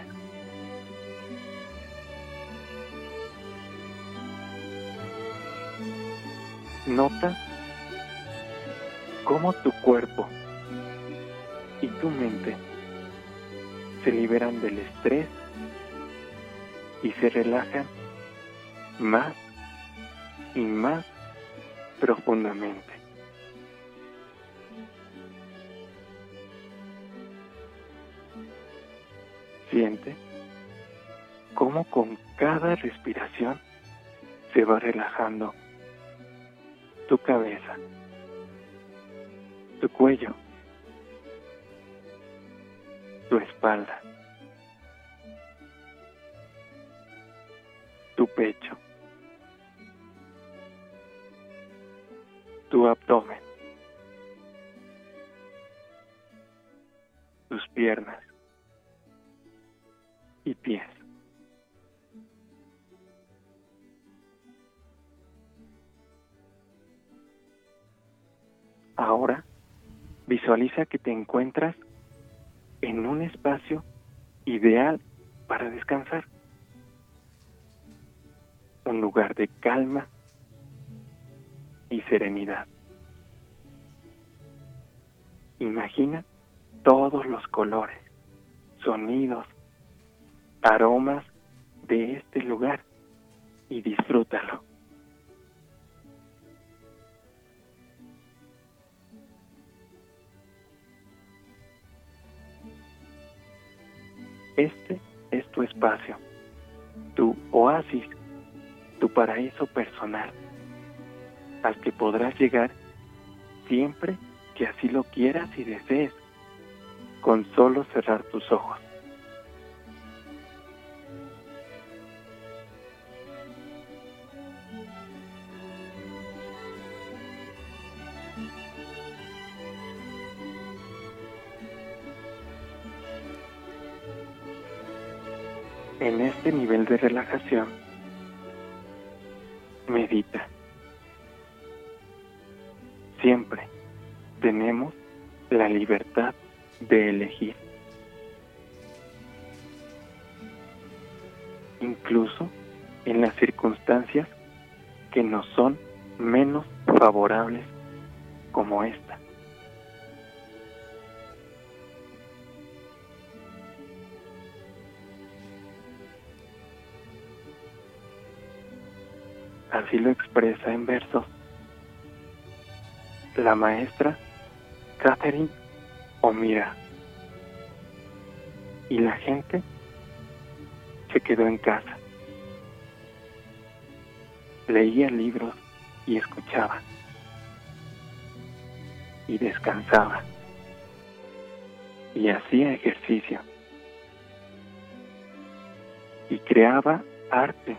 Nota cómo tu cuerpo y tu mente se liberan del estrés y se relajan más y más profundamente. Siente cómo con cada respiración se va relajando tu cabeza, tu cuello, tu espalda, tu pecho, tu abdomen, tus piernas y pies. Ahora visualiza que te encuentras en un espacio ideal para descansar. Un lugar de calma y serenidad. Imagina todos los colores, sonidos, aromas de este lugar y disfrútalo. Este es tu espacio, tu oasis, tu paraíso personal, al que podrás llegar siempre que así lo quieras y desees, con solo cerrar tus ojos. En este nivel de relajación, medita. Siempre tenemos la libertad de elegir. Incluso en las circunstancias que nos son menos favorables como esta. Así lo expresa en versos la maestra Catherine O'Mira. Y la gente se quedó en casa. leía libros y escuchaba. Y descansaba. Y hacía ejercicio. Y creaba arte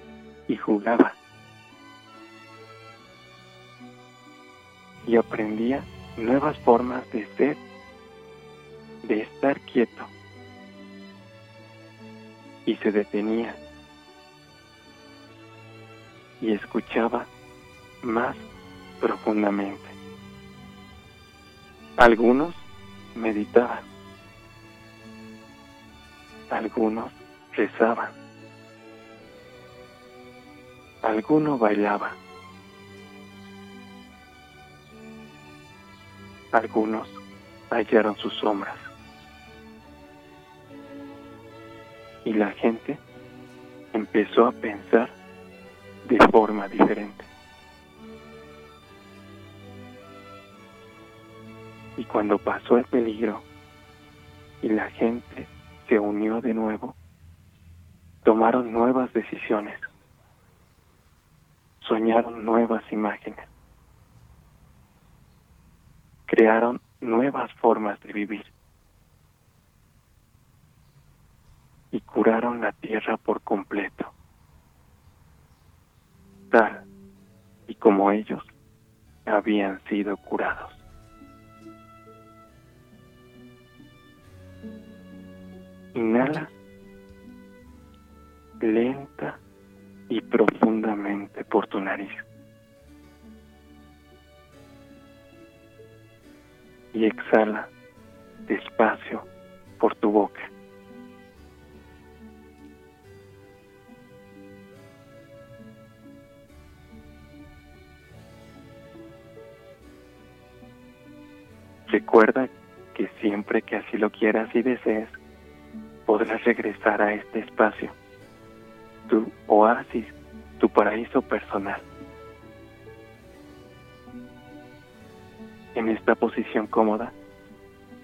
y jugaba. Y aprendía nuevas formas de ser, de estar quieto. Y se detenía y escuchaba más profundamente. Algunos meditaban, algunos rezaban, algunos bailaban, algunos hallaron sus sombras. Y la gente empezó a pensar de forma diferente. Y cuando pasó el peligro y la gente se unió de nuevo, tomaron nuevas decisiones, soñaron nuevas imágenes, crearon nuevas formas de vivir y curaron la tierra por completo tal y como ellos habían sido curados. Inhala lenta y profundamente por tu nariz. Y exhala despacio por tu boca. Recuerda que siempre que así lo quieras y desees, podrás regresar a este espacio, tu oasis, tu paraíso personal. En esta posición cómoda,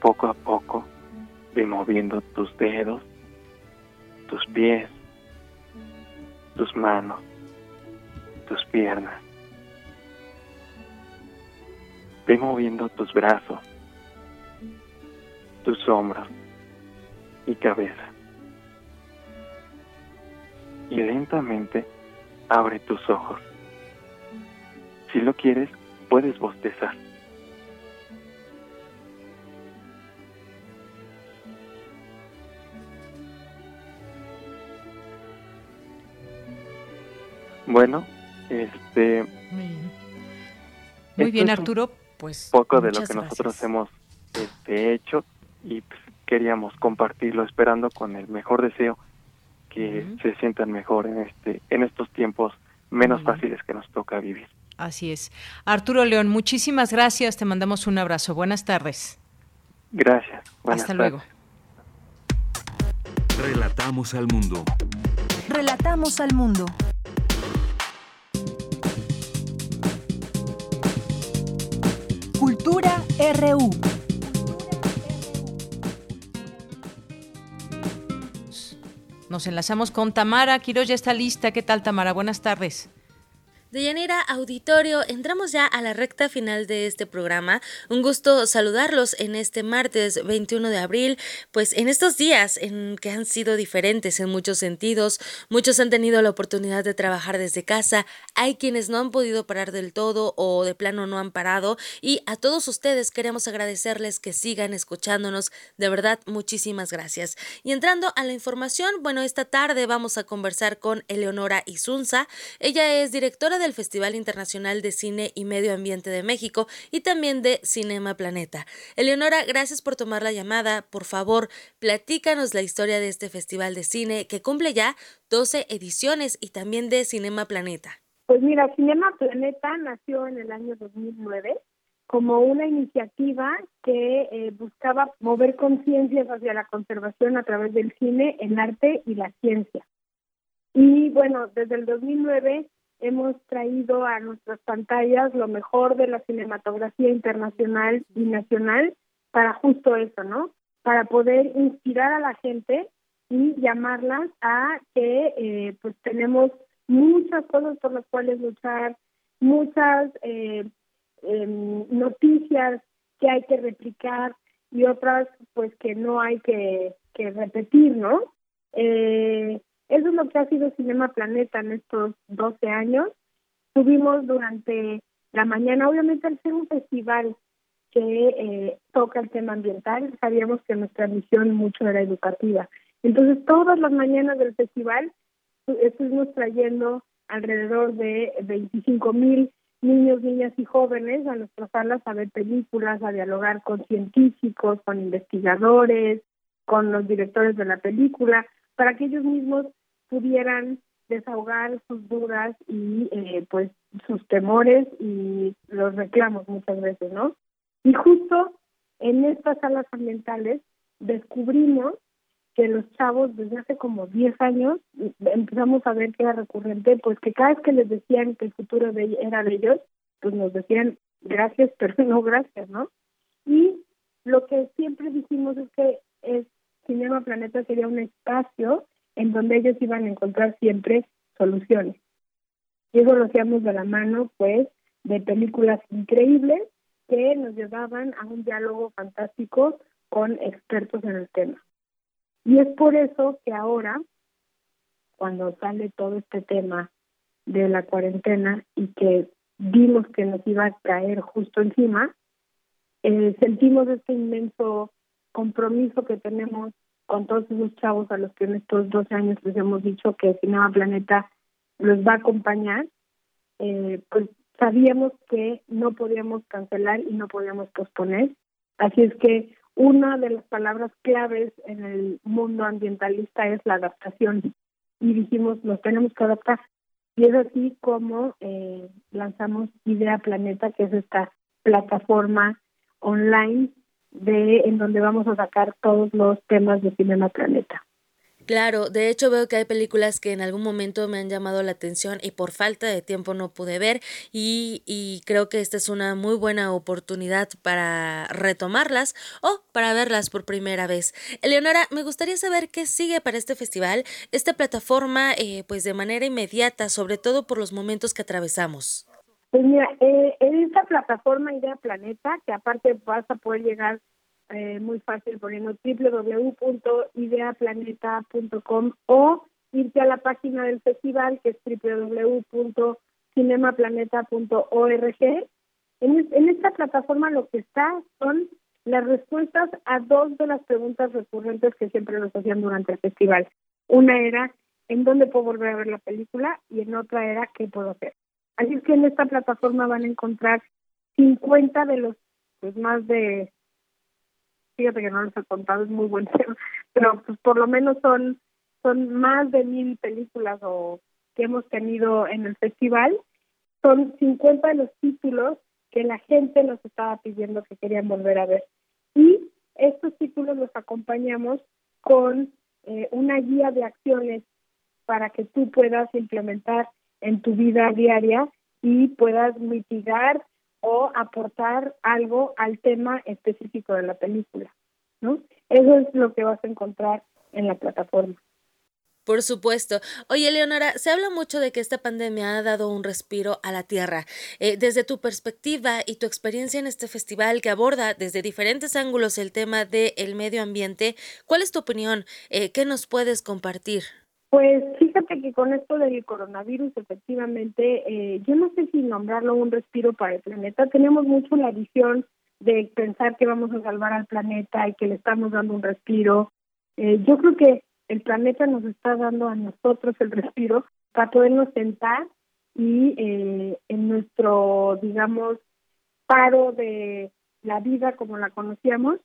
poco a poco, ve moviendo tus dedos, tus pies, tus manos, tus piernas. Ve moviendo tus brazos, tus hombros y cabeza. Y lentamente abre tus ojos. Si lo quieres, puedes bostezar. Bueno, este... Muy bien, Arturo. Pues poco de lo que nosotros hemos este, hecho y pues, queríamos compartirlo esperando con el mejor deseo que se sientan mejor en este en estos tiempos menos fáciles que nos toca vivir. Así es. Arturo León, muchísimas gracias, te mandamos un abrazo. Buenas tardes. Gracias. Hasta luego. Relatamos al mundo. Relatamos al mundo. RU. Nos enlazamos con Tamara. Quiroz ya está lista. ¿Qué tal, Tamara? Buenas tardes. Deyanira Auditorio, entramos ya a la recta final de este programa. Un gusto saludarlos en este martes 21 de abril, pues en estos días en que han sido diferentes en muchos sentidos, muchos han tenido la oportunidad de trabajar desde casa, hay quienes no han podido parar del todo o de plano no han parado. Y a todos ustedes queremos agradecerles que sigan escuchándonos, de verdad muchísimas gracias. Y entrando a la información, bueno, esta tarde vamos a conversar con Eleonora Isunza, ella es directora del Festival Internacional de Cine y Medio Ambiente de México y también de Cinema Planeta. Eleonora, gracias por tomar la llamada. Por favor, platícanos la historia de este festival de cine que cumple ya 12 ediciones y también de Cinema Planeta. Pues mira, Cinema Planeta nació en el año 2009 como una iniciativa que eh, buscaba mover conciencias hacia la conservación a través del cine, el arte y la ciencia. Y bueno, desde el 2009 hemos traído a nuestras pantallas lo mejor de la cinematografía internacional y nacional para justo eso, ¿no? Para poder inspirar a la gente y llamarlas a que eh, pues tenemos muchas cosas por las cuales luchar, muchas eh, em, noticias que hay que replicar y otras pues que no hay que, que repetir, ¿no? Eh, eso es lo que ha sido Cinema Planeta en estos 12 años. Tuvimos durante la mañana, obviamente al ser un festival que eh, toca el tema ambiental, sabíamos que nuestra misión mucho era educativa. Entonces todas las mañanas del festival estuvimos trayendo alrededor de 25 mil niños, niñas y jóvenes a nuestras salas a ver películas, a dialogar con científicos, con investigadores, con los directores de la película, para que ellos mismos pudieran desahogar sus dudas y eh, pues sus temores y los reclamos muchas veces, ¿no? Y justo en estas salas ambientales descubrimos que los chavos desde hace como 10 años empezamos a ver que era recurrente, pues que cada vez que les decían que el futuro de, era de ellos, pues nos decían gracias, pero no gracias, ¿no? Y lo que siempre dijimos es que el Cinema Planeta sería un espacio en donde ellos iban a encontrar siempre soluciones. Y eso lo hacíamos de la mano, pues, de películas increíbles que nos llevaban a un diálogo fantástico con expertos en el tema. Y es por eso que ahora, cuando sale todo este tema de la cuarentena y que vimos que nos iba a caer justo encima, eh, sentimos este inmenso compromiso que tenemos con todos esos chavos a los que en estos dos años les hemos dicho que Cinema Planeta los va a acompañar, eh, pues sabíamos que no podíamos cancelar y no podíamos posponer. Así es que una de las palabras claves en el mundo ambientalista es la adaptación y dijimos, nos tenemos que adaptar. Y es así como eh, lanzamos Idea Planeta, que es esta plataforma online de en donde vamos a sacar todos los temas de Cinema Planeta. Claro, de hecho veo que hay películas que en algún momento me han llamado la atención y por falta de tiempo no pude ver y, y, creo que esta es una muy buena oportunidad para retomarlas o para verlas por primera vez. Eleonora, me gustaría saber qué sigue para este festival, esta plataforma, eh, pues de manera inmediata, sobre todo por los momentos que atravesamos. Pues mira, eh, en esta plataforma Idea Planeta, que aparte vas a poder llegar eh, muy fácil poniendo www.ideaplaneta.com o irte a la página del festival que es www.cinemaplaneta.org. En, en esta plataforma lo que está son las respuestas a dos de las preguntas recurrentes que siempre nos hacían durante el festival. Una era en dónde puedo volver a ver la película y en otra era qué puedo hacer. Así es que en esta plataforma van a encontrar 50 de los pues más de fíjate que no les he contado, es muy buen tema, pero pues por lo menos son, son más de mil películas o que hemos tenido en el festival. Son 50 de los títulos que la gente nos estaba pidiendo que querían volver a ver. Y estos títulos los acompañamos con eh, una guía de acciones para que tú puedas implementar en tu vida diaria y puedas mitigar o aportar algo al tema específico de la película, ¿no? Eso es lo que vas a encontrar en la plataforma. Por supuesto. Oye, Leonora, se habla mucho de que esta pandemia ha dado un respiro a la Tierra. Eh, desde tu perspectiva y tu experiencia en este festival que aborda desde diferentes ángulos el tema del medio ambiente, ¿cuál es tu opinión? Eh, ¿Qué nos puedes compartir? Pues fíjate que con esto del coronavirus, efectivamente, eh, yo no sé si nombrarlo un respiro para el planeta. Tenemos mucho la visión de pensar que vamos a salvar al planeta y que le estamos dando un respiro. Eh, yo creo que el planeta nos está dando a nosotros el respiro para podernos sentar y eh, en nuestro, digamos, paro de la vida como la conocíamos,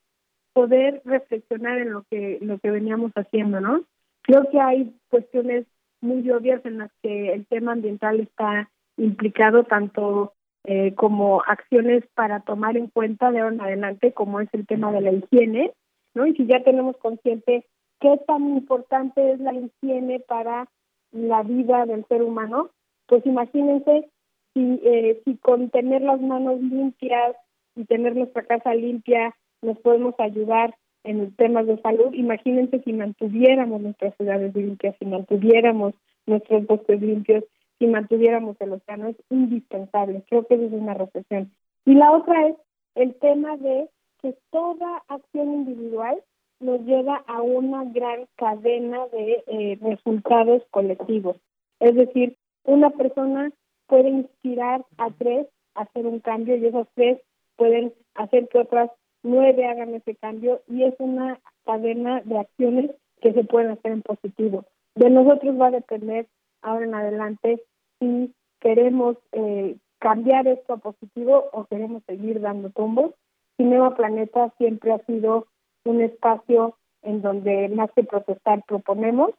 poder reflexionar en lo que lo que veníamos haciendo, ¿no? Creo que hay cuestiones muy obvias en las que el tema ambiental está implicado tanto eh, como acciones para tomar en cuenta de ahora en adelante, como es el tema de la higiene, ¿no? Y si ya tenemos consciente qué tan importante es la higiene para la vida del ser humano, pues imagínense si, eh, si con tener las manos limpias y tener nuestra casa limpia nos podemos ayudar en temas de salud, imagínense si mantuviéramos nuestras ciudades limpias, si mantuviéramos nuestros bosques limpios si mantuviéramos el océano. Es indispensable. Creo que es una reflexión. Y la otra es el tema de que toda acción individual nos lleva a una gran cadena de eh, resultados colectivos. Es decir, una persona puede inspirar a tres a hacer un cambio y esas tres pueden hacer que otras nueve hagan ese cambio y es una cadena de acciones que se pueden hacer en positivo. De nosotros va a depender ahora en adelante si queremos eh, cambiar esto a positivo o queremos seguir dando tumbos. Cinema Planeta siempre ha sido un espacio en donde más que protestar proponemos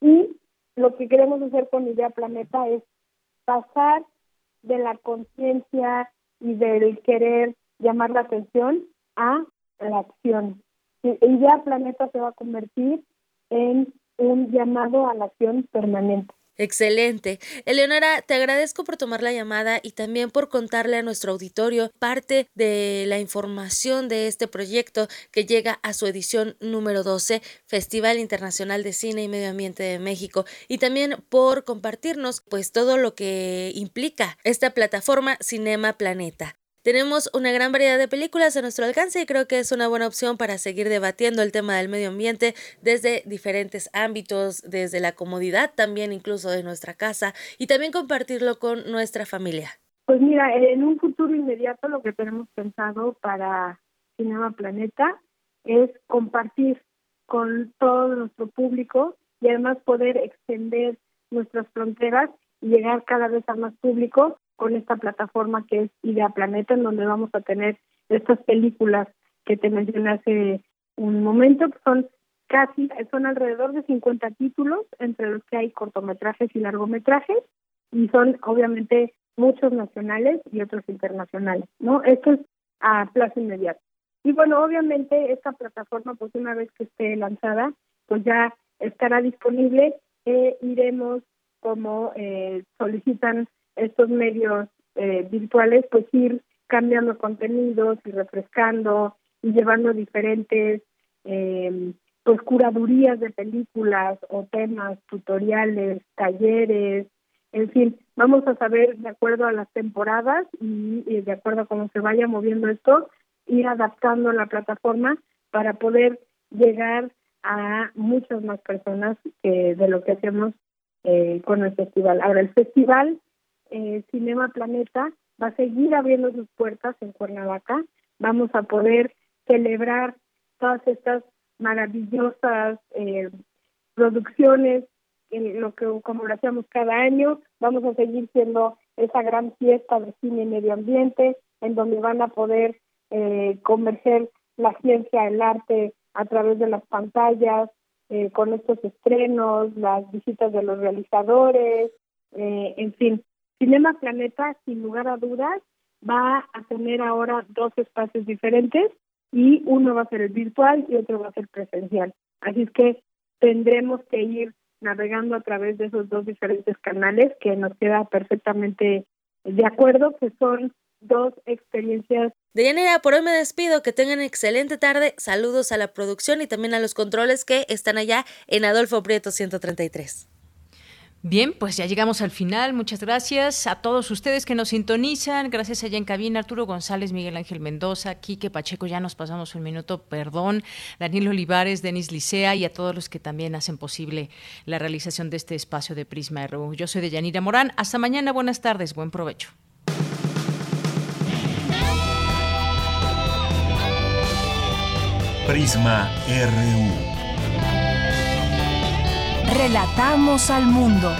y lo que queremos hacer con Idea Planeta es pasar de la conciencia y del querer llamar la atención a la acción. Idea Planeta se va a convertir en un llamado a la acción permanente. Excelente. Eleonora, te agradezco por tomar la llamada y también por contarle a nuestro auditorio parte de la información de este proyecto que llega a su edición número 12, Festival Internacional de Cine y Medio Ambiente de México, y también por compartirnos pues todo lo que implica esta plataforma Cinema Planeta. Tenemos una gran variedad de películas a nuestro alcance y creo que es una buena opción para seguir debatiendo el tema del medio ambiente desde diferentes ámbitos, desde la comodidad también incluso de nuestra casa y también compartirlo con nuestra familia. Pues mira, en un futuro inmediato lo que tenemos pensado para Cinema Planeta es compartir con todo nuestro público y además poder extender nuestras fronteras y llegar cada vez a más público con esta plataforma que es Idea Planeta, en donde vamos a tener estas películas que te mencioné hace un momento, que son casi, son alrededor de 50 títulos, entre los que hay cortometrajes y largometrajes, y son obviamente muchos nacionales y otros internacionales, ¿no? Esto es a plazo inmediato. Y bueno, obviamente esta plataforma, pues una vez que esté lanzada, pues ya estará disponible, e iremos como eh, solicitan estos medios eh, virtuales, pues ir cambiando contenidos y refrescando y llevando diferentes eh, pues curadurías de películas o temas, tutoriales, talleres, en fin, vamos a saber de acuerdo a las temporadas y, de acuerdo a cómo se vaya moviendo esto, ir adaptando la plataforma para poder llegar a muchas más personas que de lo que hacemos eh, con el festival. Ahora, el festival eh, Cinema Planeta va a seguir abriendo sus puertas en Cuernavaca. Vamos a poder celebrar todas estas maravillosas eh, producciones, en lo que como lo hacemos cada año. Vamos a seguir siendo esa gran fiesta de cine y medio ambiente, en donde van a poder eh, converger la ciencia, el arte a través de las pantallas, eh, con estos estrenos, las visitas de los realizadores, eh, en fin, Cinema Planeta, sin lugar a dudas, va a tener ahora dos espacios diferentes y uno va a ser el virtual y otro va a ser presencial. Así es que tendremos que ir navegando a través de esos dos diferentes canales que nos queda perfectamente de acuerdo, que son dos experiencias. De Yanira, por hoy me despido, que tengan excelente tarde, saludos a la producción y también a los controles que están allá en Adolfo Prieto 133. Bien, pues ya llegamos al final. Muchas gracias a todos ustedes que nos sintonizan. Gracias allá en cabina, Arturo González, Miguel Ángel Mendoza, Quique Pacheco, ya nos pasamos un minuto, perdón, Daniel Olivares, Denis Licea y a todos los que también hacen posible la realización de este espacio de Prisma RU. Yo soy de Yanira Morán. Hasta mañana, buenas tardes, buen provecho. Prisma RU. Relatamos al mundo.